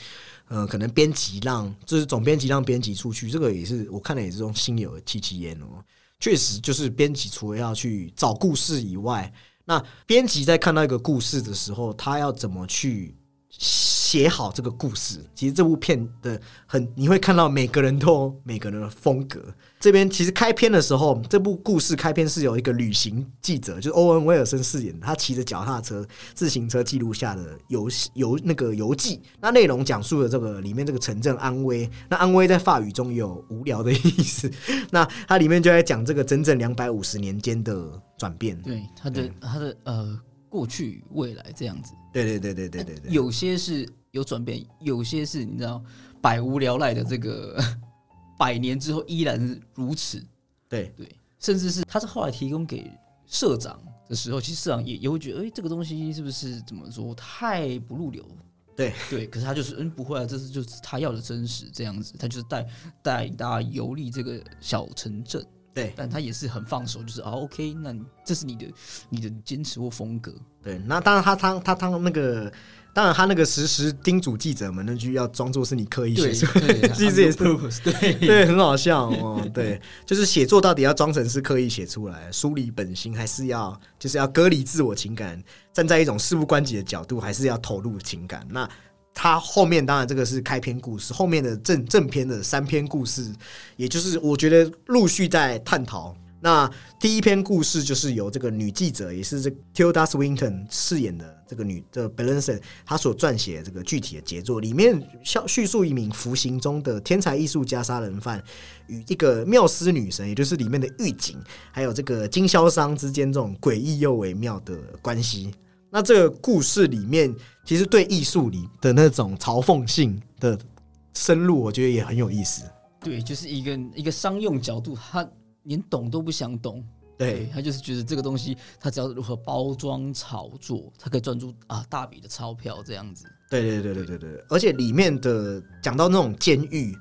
呃，可能编辑让就是总编辑让编辑出去，这个也是我看了也是种心有戚戚焉哦。确实，就是编辑除了要去找故事以外。那编辑在看到一个故事的时候，他要怎么去写好这个故事。其实这部片的很，你会看到每个人都有每个人的风格。这边其实开篇的时候，这部故事开篇是有一个旅行记者，就是欧文威尔森饰演，他骑着脚踏车、自行车记录下的游游那个游记。那内容讲述了这个里面这个城镇安危。那安危在法语中有无聊的意思。那它里面就在讲这个整整两百五十年间的转变。
对，他的他的呃过去未来这样子。
对对对对对对对，
有些是有转变，有些是你知道百无聊赖的这个。百年之后依然是如此，
对
对，甚至是他是后来提供给社长的时候，其实社长也也会觉得，哎，这个东西是不是怎么说太不入流？
对
对，可是他就是嗯，不会啊，这是就是他要的真实这样子，他就是带带大家游历这个小城镇，
对，
但他也是很放手，就是啊，OK，那这是你的你的坚持或风格，
对，那当然他他他他那个。当然，他那个时时叮嘱记者们那句要装作是你刻意写出来，其实也是
对
对，很好笑哦。对，就是写作到底要装成是刻意写出来，梳理本心，还是要就是要隔离自我情感，站在一种事不关己的角度，还是要投入情感。那他后面当然这个是开篇故事，后面的正正篇的三篇故事，也就是我觉得陆续在探讨。那第一篇故事就是由这个女记者，也是这 Tilda Swinton 饰演的这个女的 b e l n s o n 她所撰写这个具体的杰作，里面叙叙述一名服刑中的天才艺术家杀人犯与一个缪斯女神，也就是里面的狱警，还有这个经销商之间这种诡异又微妙的关系。那这个故事里面，其实对艺术里的那种嘲讽性的深入，我觉得也很有意思。
对，就是一个一个商用角度，他。连懂都不想懂，
对
他就是觉得这个东西，他只要如何包装炒作，他可以赚出啊大笔的钞票这样子。
对对对对对对，而且里面的讲到那种监狱，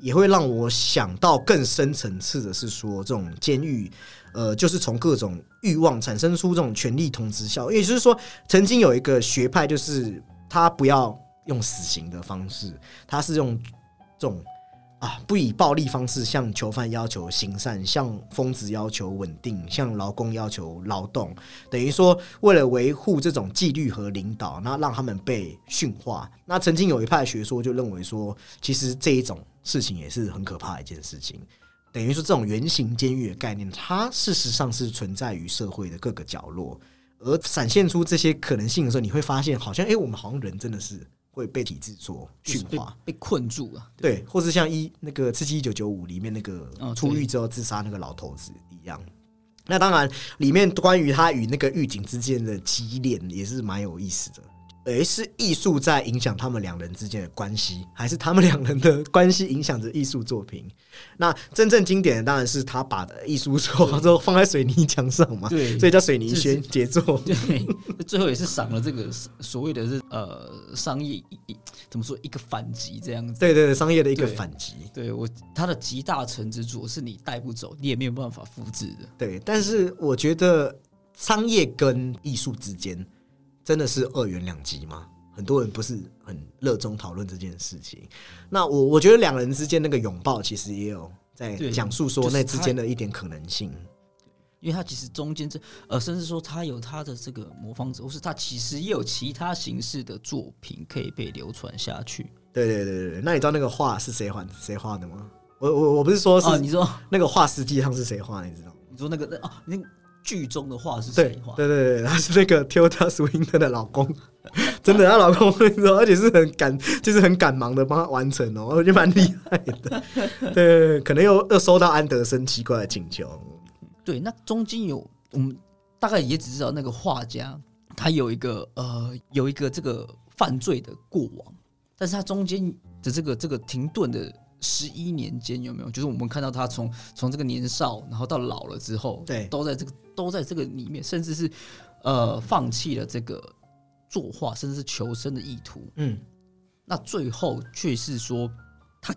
也会让我想到更深层次的是说，这种监狱，呃，就是从各种欲望产生出这种权力同时效，也就是说，曾经有一个学派，就是他不要用死刑的方式，他是用这种。啊！不以暴力方式向囚犯要求行善，向疯子要求稳定，向劳工要求劳动，等于说为了维护这种纪律和领导，那让他们被驯化。那曾经有一派学说就认为说，其实这一种事情也是很可怕一件事情。等于说，这种圆形监狱的概念，它事实上是存在于社会的各个角落，而闪现出这些可能性的时候，你会发现，好像哎，我们好像人真的是。会被体制所驯化，
被困住了。
对，或是像一那个《刺激一九九五》里面那个出狱之后自杀那个老头子一样。那当然，里面关于他与那个狱警之间的激恋也是蛮有意思的。诶，是艺术在影响他们两人之间的关系，还是他们两人的关系影响着艺术作品？那真正经典的当然是他把艺术作之后 放在水泥墙上嘛，
对，
所以叫水泥宣杰作。
对，最后也是赏了这个所谓的是呃商业一怎么说一个反击这样子。
对对对，商业的一个反击。
对我他的集大成之作是你带不走，你也没有办法复制的。
对，但是我觉得商业跟艺术之间。真的是二元两极吗？很多人不是很热衷讨论这件事情。那我我觉得两人之间那个拥抱，其实也有在讲述说那之间的一点可能性。
因为他其实中间这呃，甚至说他有他的这个模仿者，或是他其实也有其他形式的作品可以被流传下去。
对对对对那你知道那个画是谁画谁画的吗？我我我不是说是
你说
那个画实际上是谁画？你知道？
你说那个那哦那。剧中的话是谁画？
对对对，他是那个 Tilda Swinton 的老公，真的，她老公说，而且是很赶，就是很赶忙的帮他完成哦，我觉得蛮厉害的。对，可能又又收到安德森奇怪的请求。
对，那中间有我们大概也只知道那个画家，他有一个呃，有一个这个犯罪的过往，但是他中间的这个这个停顿的。十一年间有没有？就是我们看到他从从这个年少，然后到老了之后，
对，
都在这个都在这个里面，甚至是呃放弃了这个作画，甚至是求生的意图。
嗯，
那最后却是说，他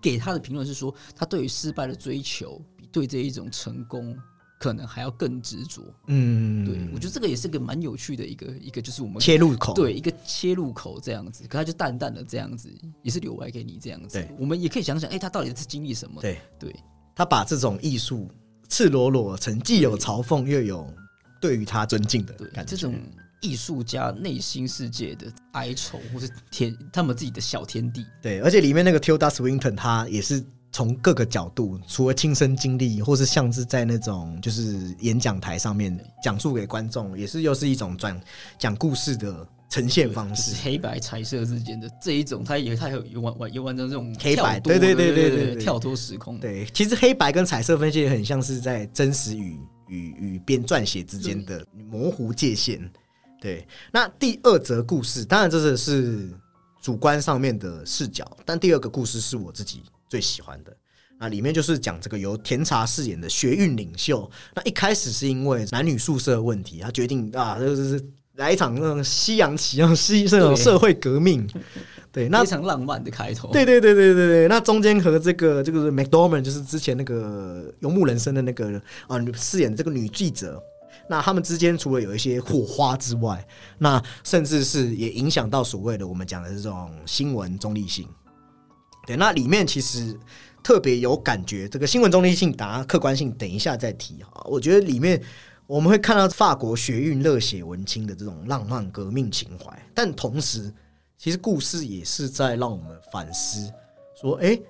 给他的评论是说，他对于失败的追求比对这一种成功。可能还要更执着，
嗯，
对我觉得这个也是个蛮有趣的一个一个，就是我们
切入口，
对一个切入口这样子，可他就淡淡的这样子，也是留白给你这样子。我们也可以想想，哎，他到底是经历什么？
对
对，
他把这种艺术赤裸裸成既有嘲讽又有对于他尊敬的感
觉，这种艺术家内心世界的哀愁，或是天他们自己的小天地。
对，而且里面那个 Tilda Swinton，他也是从各个角度，除了亲身经历，或是像是在那种就是演讲台上面讲述给观众，也是又是一种转讲故事的呈现方式。
黑白彩色之间的这一种，它也他有有玩玩有玩成这种
黑白，
对
对对
对
对对，
跳脱时空。
对，其实黑白跟彩色分析也很像是在真实与与与编撰写之间的模糊界限。对，那第二则故事，当然这是是主观上面的视角，但第二个故事是我自己最喜欢的。那里面就是讲这个由甜茶饰演的学运领袖。那一开始是因为男女宿舍问题，他决定啊，就是来一场那种西洋棋啊，西这种社会革命。对，那
非常浪漫的开头。
对对对对对对。那中间和这个这个 McDormand 就是之前那个游牧人生的那个啊，饰演这个女记者。那他们之间除了有一些火花之外，那甚至是也影响到所谓的我们讲的这种新闻中立性。对，那里面其实特别有感觉，这个新闻中立性、答客观性，等一下再提哈。我觉得里面我们会看到法国学运热血文青的这种浪漫革命情怀，但同时，其实故事也是在让我们反思，说，哎，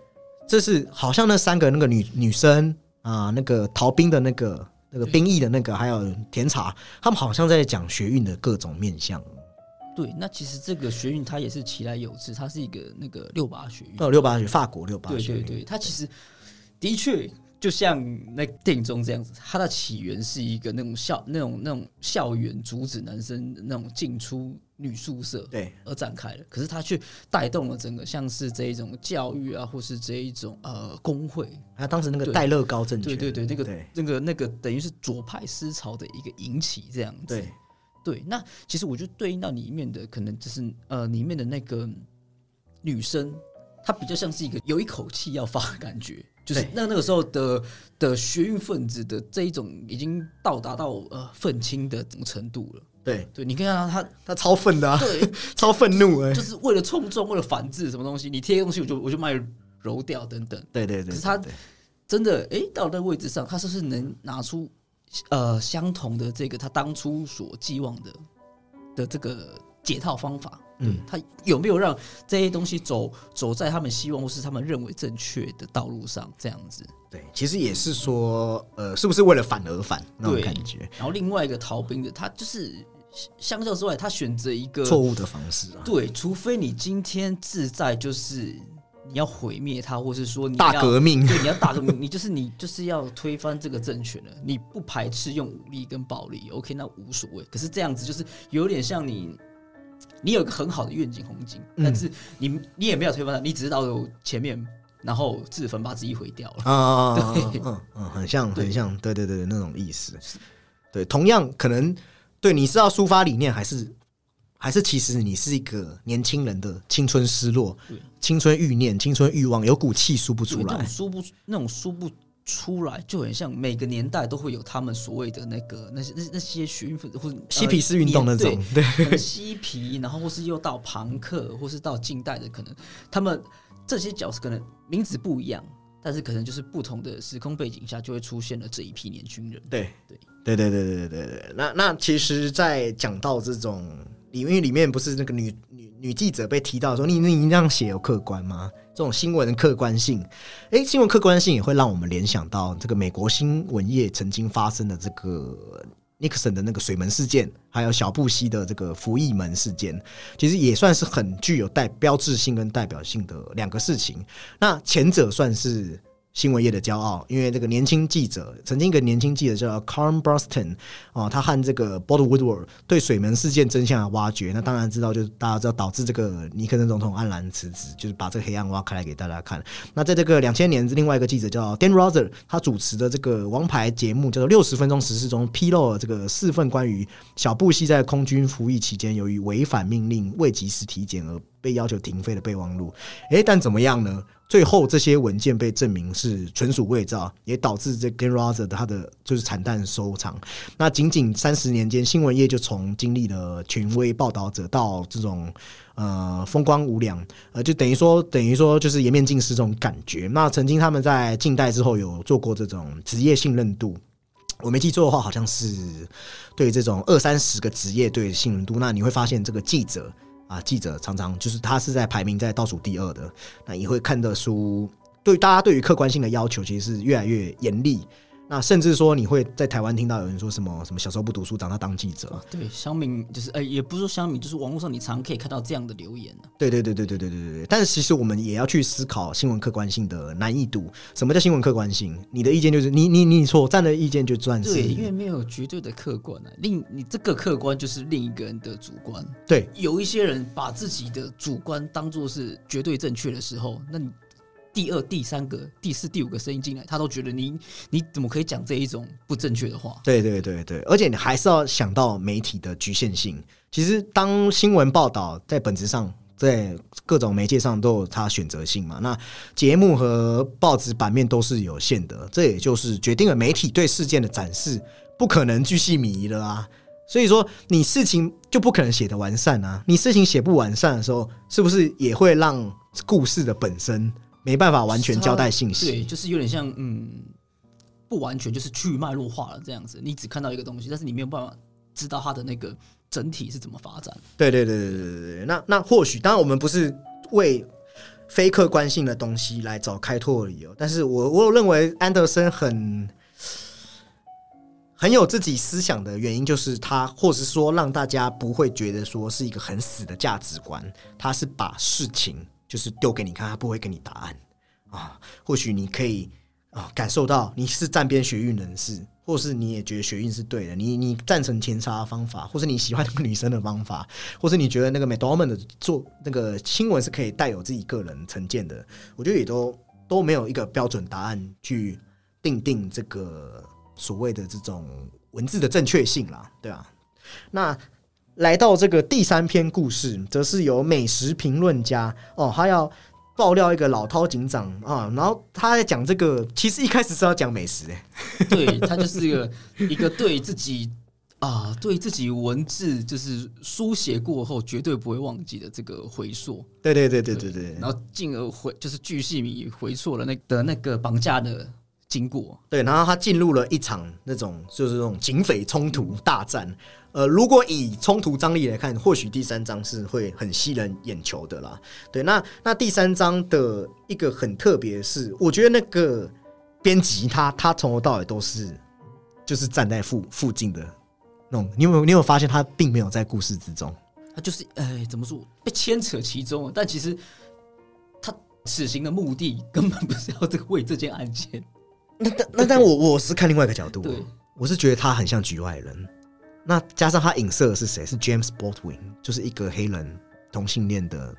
这是好像那三个那个女女生啊，那个逃兵的那个。那个兵役的那个，还有甜茶，他们好像在讲学运的各种面相。
对，那其实这个学运它也是其来有志，它是一个那个六八学运。
哦，六八学，法国六八
学。对对对，它其实的确就像那电影中这样子，它的起源是一个那种校那种那种校园阻止男生那种进出。女宿舍
对
而展开的，可是它却带动了整个像是这一种教育啊，或是这一种呃工会，
还有当时那个戴乐高政
权，对对对，那个那个那个等于是左派思潮的一个引起这样子。
对
对，那其实我就对应到里面的可能就是呃里面的那个女生，她比较像是一个有一口气要发的感觉，就是那那个时候的的学运分子的这一种已经到达到呃愤青的这种程度了。
对
对，你看到他
他超愤的，
对，
超愤怒哎，
就是为了冲撞，为了反制什么东西，你贴东西我就我就卖揉掉等等。
对对对，
可是他真的哎，到那个位置上，他是不是能拿出呃相同的这个他当初所寄望的的这个解套方法？嗯，他有没有让这些东西走走在他们希望或是他们认为正确的道路上？这样子，
对，其实也是说，呃，是不是为了反而反那种感觉？
然后另外一个逃兵的，他就是相较之外，他选择一个
错误的方式啊。
对，除非你今天自在就是你要毁灭他，或是说你
大革命，
对，你要大革命，你就是你就是要推翻这个政权了。你不排斥用武力跟暴力，OK，那无所谓。可是这样子就是有点像你。你有一个很好的愿景红景，但是你你也没有推翻它，你只是到前面，然后自焚把自己毁掉了
啊！对，嗯嗯，很像很像，对对对那种意思。对，同样可能对你是要抒发理念，还是还是其实你是一个年轻人的青春失落、青春欲念、青春欲望，有股气输不出来，
输不那种输不。出来就很像每个年代都会有他们所谓的那个那些那那些学运分子或者
嬉皮士运动那种，对
嬉皮，然后或是又到朋克，或是到近代的可能，他们这些角色可能名字不一样，但是可能就是不同的时空背景下就会出现了这一批年轻人。
对对对对对对对对。那那其实，在讲到这种里面，里面不是那个女女记者被提到说，你你这样写有客观吗？这种新闻的客观性，哎，新闻客观性也会让我们联想到这个美国新闻业曾经发生的这个尼克森的那个水门事件，还有小布希的这个服役门事件，其实也算是很具有代标志性跟代表性的两个事情。那前者算是。新闻业的骄傲，因为这个年轻记者，曾经一个年轻记者叫 Carm Boston 哦，他和这个 Bob Woodward 对水门事件真相的挖掘，那当然知道，就是大家知道导致这个尼克森总统黯然辞职，就是把这个黑暗挖开来给大家看。那在这个两千年，另外一个记者叫 Dan Rather，他主持的这个王牌节目叫做《六十分钟时事》中，披露了这个四份关于小布希在空军服役期间，由于违反命令未及时体检而被要求停飞的备忘录。诶，但怎么样呢？最后这些文件被证明是纯属伪造，也导致这 g e n r a z e r 他的就是惨淡收场。那仅仅三十年间，新闻业就从经历了权威报道者到这种呃风光无两，呃，就等于说等于说就是颜面尽失这种感觉。那曾经他们在近代之后有做过这种职业信任度。我没记错的话，好像是对这种二三十个职业对信任度，那你会发现这个记者啊，记者常常就是他是在排名在倒数第二的，那也会看得出对大家对于客观性的要求其实是越来越严厉。那甚至说，你会在台湾听到有人说什么什么小时候不读书，长大当记者。
对，乡民就是，哎，也不是说乡民，就是网络上你常可以看到这样的留言
对对对对对对对对对。但是其实我们也要去思考新闻客观性的难易度。什么叫新闻客观性？你的意见就是你你你所站的意见就算是。
对，因为没有绝对的客观啊。另你这个客观就是另一个人的主观。
对，
有一些人把自己的主观当做是绝对正确的时候，那你。第二、第三个、第四、第五个声音进来，他都觉得你你怎么可以讲这一种不正确的话？
对对对对，而且你还是要想到媒体的局限性。其实，当新闻报道在本质上，在各种媒介上都有它选择性嘛。那节目和报纸版面都是有限的，这也就是决定了媒体对事件的展示不可能巨细靡遗了啊。所以说，你事情就不可能写的完善啊。你事情写不完善的时候，是不是也会让故事的本身？没办法完全交代信息，
对，就是有点像嗯，不完全就是去脉络化了这样子。你只看到一个东西，但是你没有办法知道它的那个整体是怎么发展。
对对对对对对对。那那或许，当然我们不是为非客观性的东西来找开拓理由，但是我我认为安德森很很有自己思想的原因，就是他，或是说让大家不会觉得说是一个很死的价值观，他是把事情。就是丢给你看，他不会给你答案啊。或许你可以啊感受到你是站边学运人士，或是你也觉得学运是对的，你你赞成填查方法，或是你喜欢那个女生的方法，或是你觉得那个 m a d o m a n 的做那个新闻是可以带有自己个人成见的。我觉得也都都没有一个标准答案去定定这个所谓的这种文字的正确性啦，对啊，那。来到这个第三篇故事，则是由美食评论家哦，他要爆料一个老饕警长啊，然后他在讲这个，其实一开始是要讲美食哎，
对他就是一个一个对自己啊，对自己文字就是书写过后绝对不会忘记的这个回溯，
对对对对对对，
然后进而回就是巨细靡回溯了那的那个绑架的经过，
对，然后他进入了一场那种就是那种警匪冲突大战。呃，如果以冲突张力来看，或许第三章是会很吸人眼球的啦。对，那那第三章的一个很特别是，我觉得那个编辑他他从头到尾都是就是站在附附近的那种，你有没有你有发现他并没有在故事之中，
他就是哎怎么说被牵扯其中，但其实他此行的目的根本不是要这个为这件案件。
那但那但我我是看另外一个角度，我是觉得他很像局外人。那加上他影射的是谁？是 James Baldwin，就是一个黑人同性恋的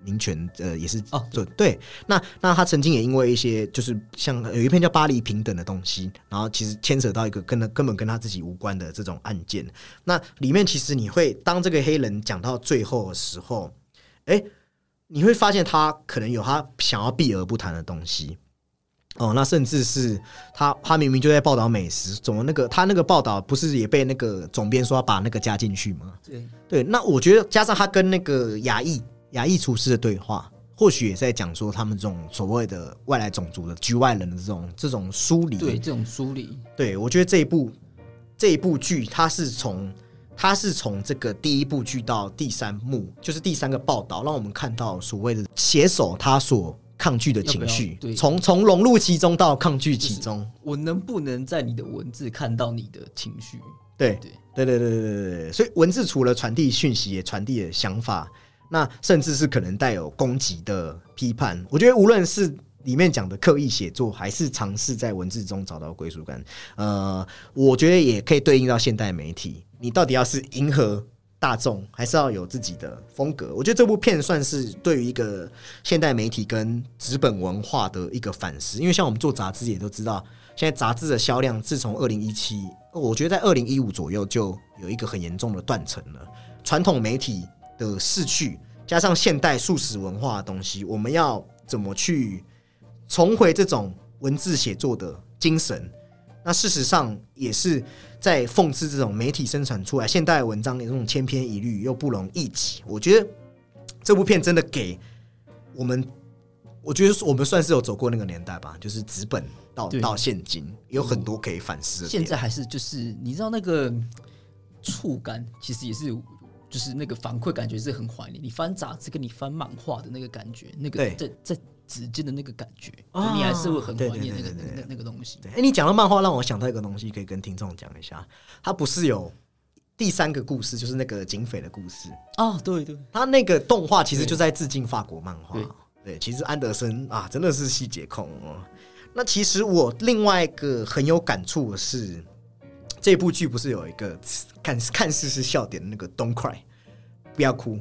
民权，呃，也是
哦，
对对。那那他曾经也因为一些就是像有一篇叫《巴黎平等》的东西，然后其实牵扯到一个跟他根本跟他自己无关的这种案件。那里面其实你会当这个黑人讲到最后的时候，哎，你会发现他可能有他想要避而不谈的东西。哦，那甚至是他，他明明就在报道美食，怎么那个他那个报道不是也被那个总编说要把那个加进去吗？
对
对，那我觉得加上他跟那个亚裔亚裔厨师的对话，或许也在讲说他们这种所谓的外来种族的局外人的这种这种梳理。
对，这种梳理。
对，我觉得这一部这一部剧，它是从它是从这个第一部剧到第三幕，就是第三个报道，让我们看到所谓的写手他所。抗拒的情绪，从从融入其中到抗拒其中。
我能不能在你的文字看到你的情绪？
对对对对对对。所以文字除了传递讯息，也传递了想法，那甚至是可能带有攻击的批判。我觉得无论是里面讲的刻意写作，还是尝试在文字中找到归属感，呃，我觉得也可以对应到现代媒体。你到底要是迎合。大众还是要有自己的风格。我觉得这部片算是对于一个现代媒体跟纸本文化的一个反思。因为像我们做杂志也都知道，现在杂志的销量自从二零一七，我觉得在二零一五左右就有一个很严重的断层了。传统媒体的逝去，加上现代素食文化的东西，我们要怎么去重回这种文字写作的精神？那事实上也是。在讽刺这种媒体生产出来现代文章的这种千篇一律又不容易己，我觉得这部片真的给我们我觉得我们算是有走过那个年代吧，就是纸本到到现今，有很多可以反思的。
现在还是就是你知道那个触感，其实也是就是那个反馈感觉是很怀念。你翻杂志跟你翻漫画的那个感觉，那个
对
在在指尖的那个感觉，
啊
你还是会很怀念那个那个那个东西。
对，哎，你讲到漫画，让我想到一个东西，可以跟听众讲一下。它不是有第三个故事，就是那个警匪的故事。
啊，对对，
它那个动画其实就在致敬法国漫画
对。
对，其实安德森啊，真的是细节控哦。那其实我另外一个很有感触的是，这部剧不是有一个看看似是笑点的那个 “Don't cry”，不要哭，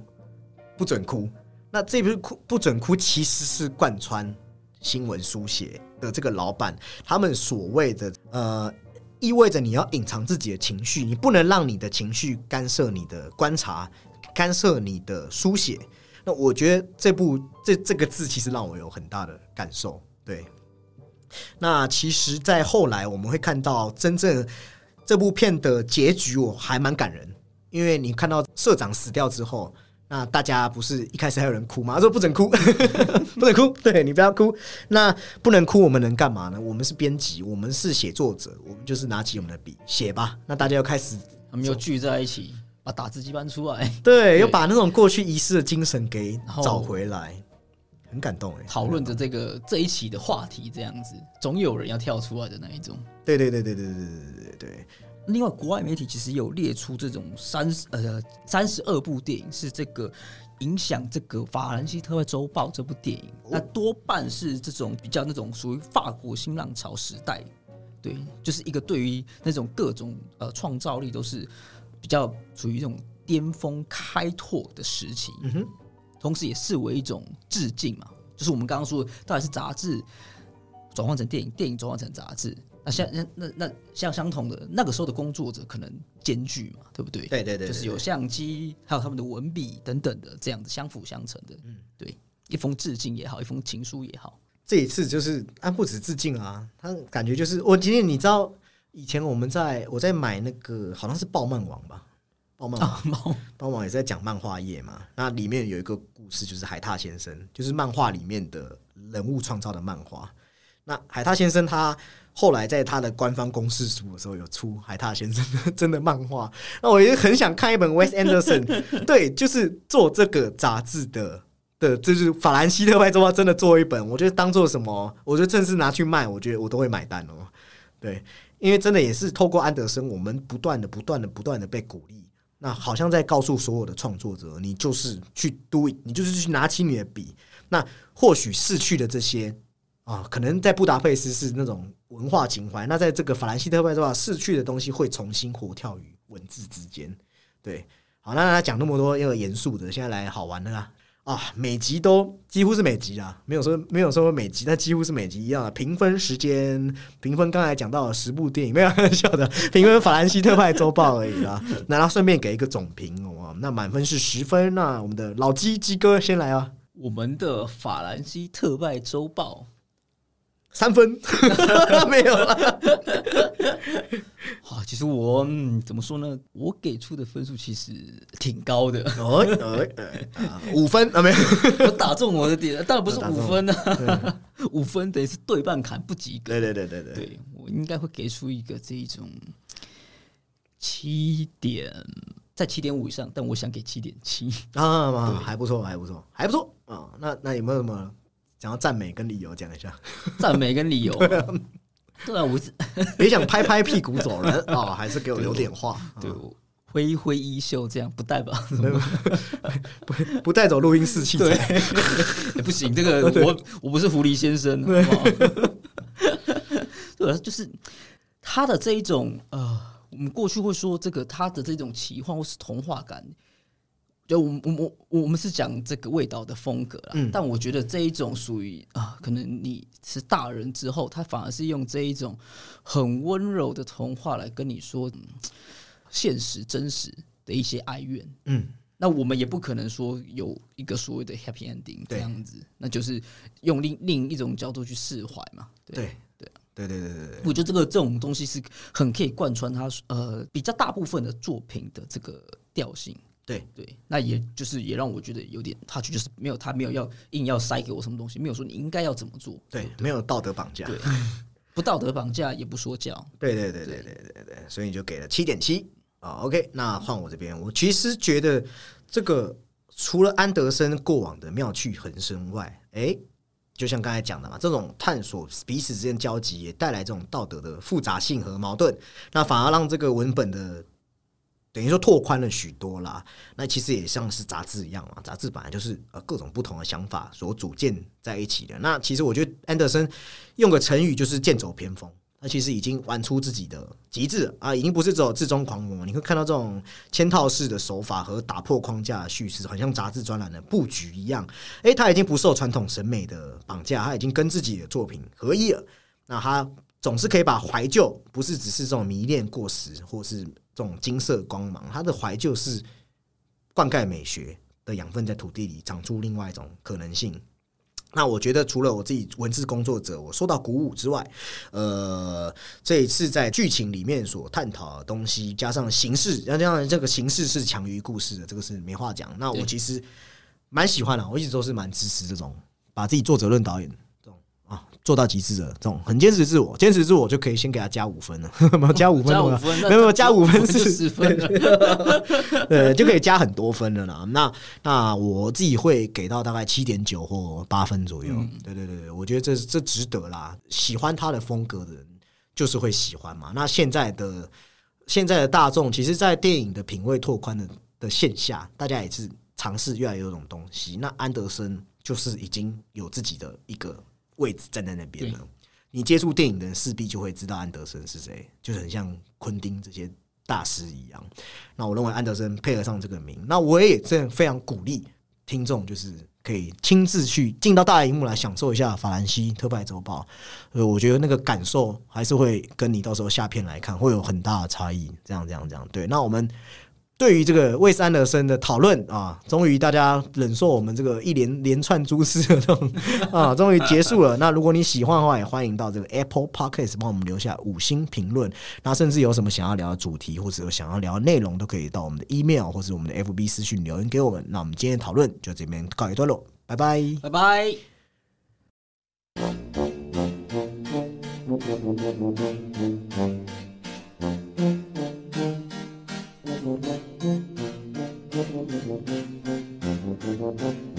不准哭。那这部哭不准哭，其实是贯穿新闻书写的这个老板他们所谓的呃，意味着你要隐藏自己的情绪，你不能让你的情绪干涉你的观察，干涉你的书写。那我觉得这部这这个字其实让我有很大的感受。对，那其实，在后来我们会看到真正这部片的结局，我还蛮感人，因为你看到社长死掉之后。那大家不是一开始还有人哭吗？他说不准哭，不准哭，对你不要哭。那不能哭，我们能干嘛呢？我们是编辑，我们是写作者，我们就是拿起我们的笔写吧。那大家又开始
他们又聚在一起，把打字机搬出来，
对，又把那种过去遗失的精神给找回来，很感动哎。
讨论着这个这一期的话题，这样子，总有人要跳出来的那一种。
对对对对对对对。对对对，
另外，国外媒体其实有列出这种三十呃三十二部电影是这个影响这个《法兰西特派周报》这部电影，那多半是这种比较那种属于法国新浪潮时代，对，就是一个对于那种各种呃创造力都是比较处于一种巅峰开拓的时期，
嗯哼，
同时也视为一种致敬嘛，就是我们刚刚说的，到底是杂志转换成电影，电影转换成杂志。那像那那那像相同的那个时候的工作者可能兼具嘛，对不对？
对对对，
就是有相机，还有他们的文笔等等的这样子相辅相成的。嗯，对，一封致敬也好，一封情书也好，
这一次就是安不止致敬啊，他感觉就是我今天你知道，以前我们在我在买那个好像是爆漫网吧，爆漫网，
啊，猫
爆漫网也在讲漫画业嘛，那里面有一个故事就是海獭先生，就是漫画里面的人物创造的漫画。那海獭先生他后来在他的官方公示书的时候有出海獭先生的 真的漫画，那我也很想看一本 Wes Anderson，对，就是做这个杂志的的，就是法兰西特派周报真的做一本，我觉得当做什么，我觉得正式拿去卖，我觉得我都会买单哦。对，因为真的也是透过安德森，我们不断的、不断的、不断的被鼓励。那好像在告诉所有的创作者，你就是去 do it，你就是去拿起你的笔。那或许逝去的这些啊，可能在布达佩斯是那种文化情怀，那在这个法兰西特派的话，逝去的东西会重新活跳于文字之间。对，好，那那讲那么多要严肃的，现在来好玩的啦。啊，每集都几乎是每集啦，没有说没有说每集，但几乎是每集一样的评分时间，评分刚才讲到了十部电影，没有开玩 笑的，评分法兰西特派周报而已啦。那然后顺便给一个总评哦，那满分是十分，那我们的老鸡鸡哥先来啊，
我们的法兰西特派周报
三分，没有了。
啊，其实我、嗯、怎么说呢？我给出的分数其实挺高的，
哦，五分啊，没有，
我打中我的点，当然不是五分啊，五分等于是对半砍不及格。
对对对对对，
对我应该会给出一个这一种七点，在七点五以上，但我想给七点七。
啊，啊还不错，还不错，还不错啊。那那有没有什么想要赞美跟理由讲一下？
赞美跟理由。对啊，我是
别想拍拍屁股走人啊，还是给我留点话。
对我挥挥衣袖，这样不带吧。
不不带走录音室器材。
欸不行，这个我我不是狐狸先生？对啊，就是他的这一种呃，我们过去会说这个他的这种奇幻或是童话感，就我我我我们是讲这个味道的风格啦，
嗯。
但我觉得这一种属于啊，可能你是大人之后，他反而是用这一种很温柔的童话来跟你说、嗯现实真实的一些哀怨，
嗯，
那我们也不可能说有一个所谓的 happy ending 这样子，那就是用另另一种角度去释怀嘛。对。
对对对对对，
我觉得这个这种东西是很可以贯穿他呃比较大部分的作品的这个调性。
对
对，那也就是也让我觉得有点，他就是没有他没有要硬要塞给我什么东西，没有说你应该要怎么做，
对，没有道德绑架，
对，不道德绑架也不说教，
对对对对对对对，所以你就给了七点七啊。OK，那换我这边，我其实觉得这个除了安德森过往的妙趣横生外，哎。就像刚才讲的嘛，这种探索彼此之间交集，也带来这种道德的复杂性和矛盾，那反而让这个文本的等于说拓宽了许多啦。那其实也像是杂志一样嘛，杂志本来就是呃各种不同的想法所组建在一起的。那其实我觉得安德森用个成语就是剑走偏锋。他其实已经玩出自己的极致啊，已经不是只有至中狂魔。你会看到这种嵌套式的手法和打破框架的叙事，好像杂志专栏的布局一样。诶，他已经不受传统审美的绑架，他已经跟自己的作品合一了。那他总是可以把怀旧，不是只是这种迷恋过时，或是这种金色光芒。它的怀旧是灌溉美学的养分，在土地里长出另外一种可能性。那我觉得，除了我自己文字工作者，我受到鼓舞之外，呃，这一次在剧情里面所探讨的东西，加上形式，然后加上这个形式是强于故事的，这个是没话讲。那我其实蛮喜欢的，我一直都是蛮支持这种把自己做责任导演。做到极致的这种很坚持自我，坚持自我就可以先给他加五分了，加五分，
加五分，
没有加五分是
十分，
对，就可以加很多分了啦。那那我自己会给到大概七点九或八分左右。对对对对，我觉得这这值得啦。喜欢他的风格的人就是会喜欢嘛。那现在的现在的大众，其实，在电影的品味拓宽的的线下，大家也是尝试越来越多种东西。那安德森就是已经有自己的一个。位置站在那边了，你接触电影的人势必就会知道安德森是谁，就是很像昆汀这些大师一样。那我认为安德森配合上这个名，那我也真的非常鼓励听众，就是可以亲自去进到大荧幕来享受一下《法兰西特派周报》。呃，我觉得那个感受还是会跟你到时候下片来看会有很大的差异。这样，这样，这样，对。那我们。对于这个为三而生的讨论啊，终于大家忍受我们这个一连连串蛛丝的这种啊，终于结束了。那如果你喜欢的话，也欢迎到这个 apple Podcast 帮我们留下五星评论。那甚至有什么想要聊的主题，或者有想要聊的内容，都可以到我们的 Email 或是我们的 FB 私信留言给我们。那我们今天讨论就这边告一段落，拜拜
拜拜。Thank you.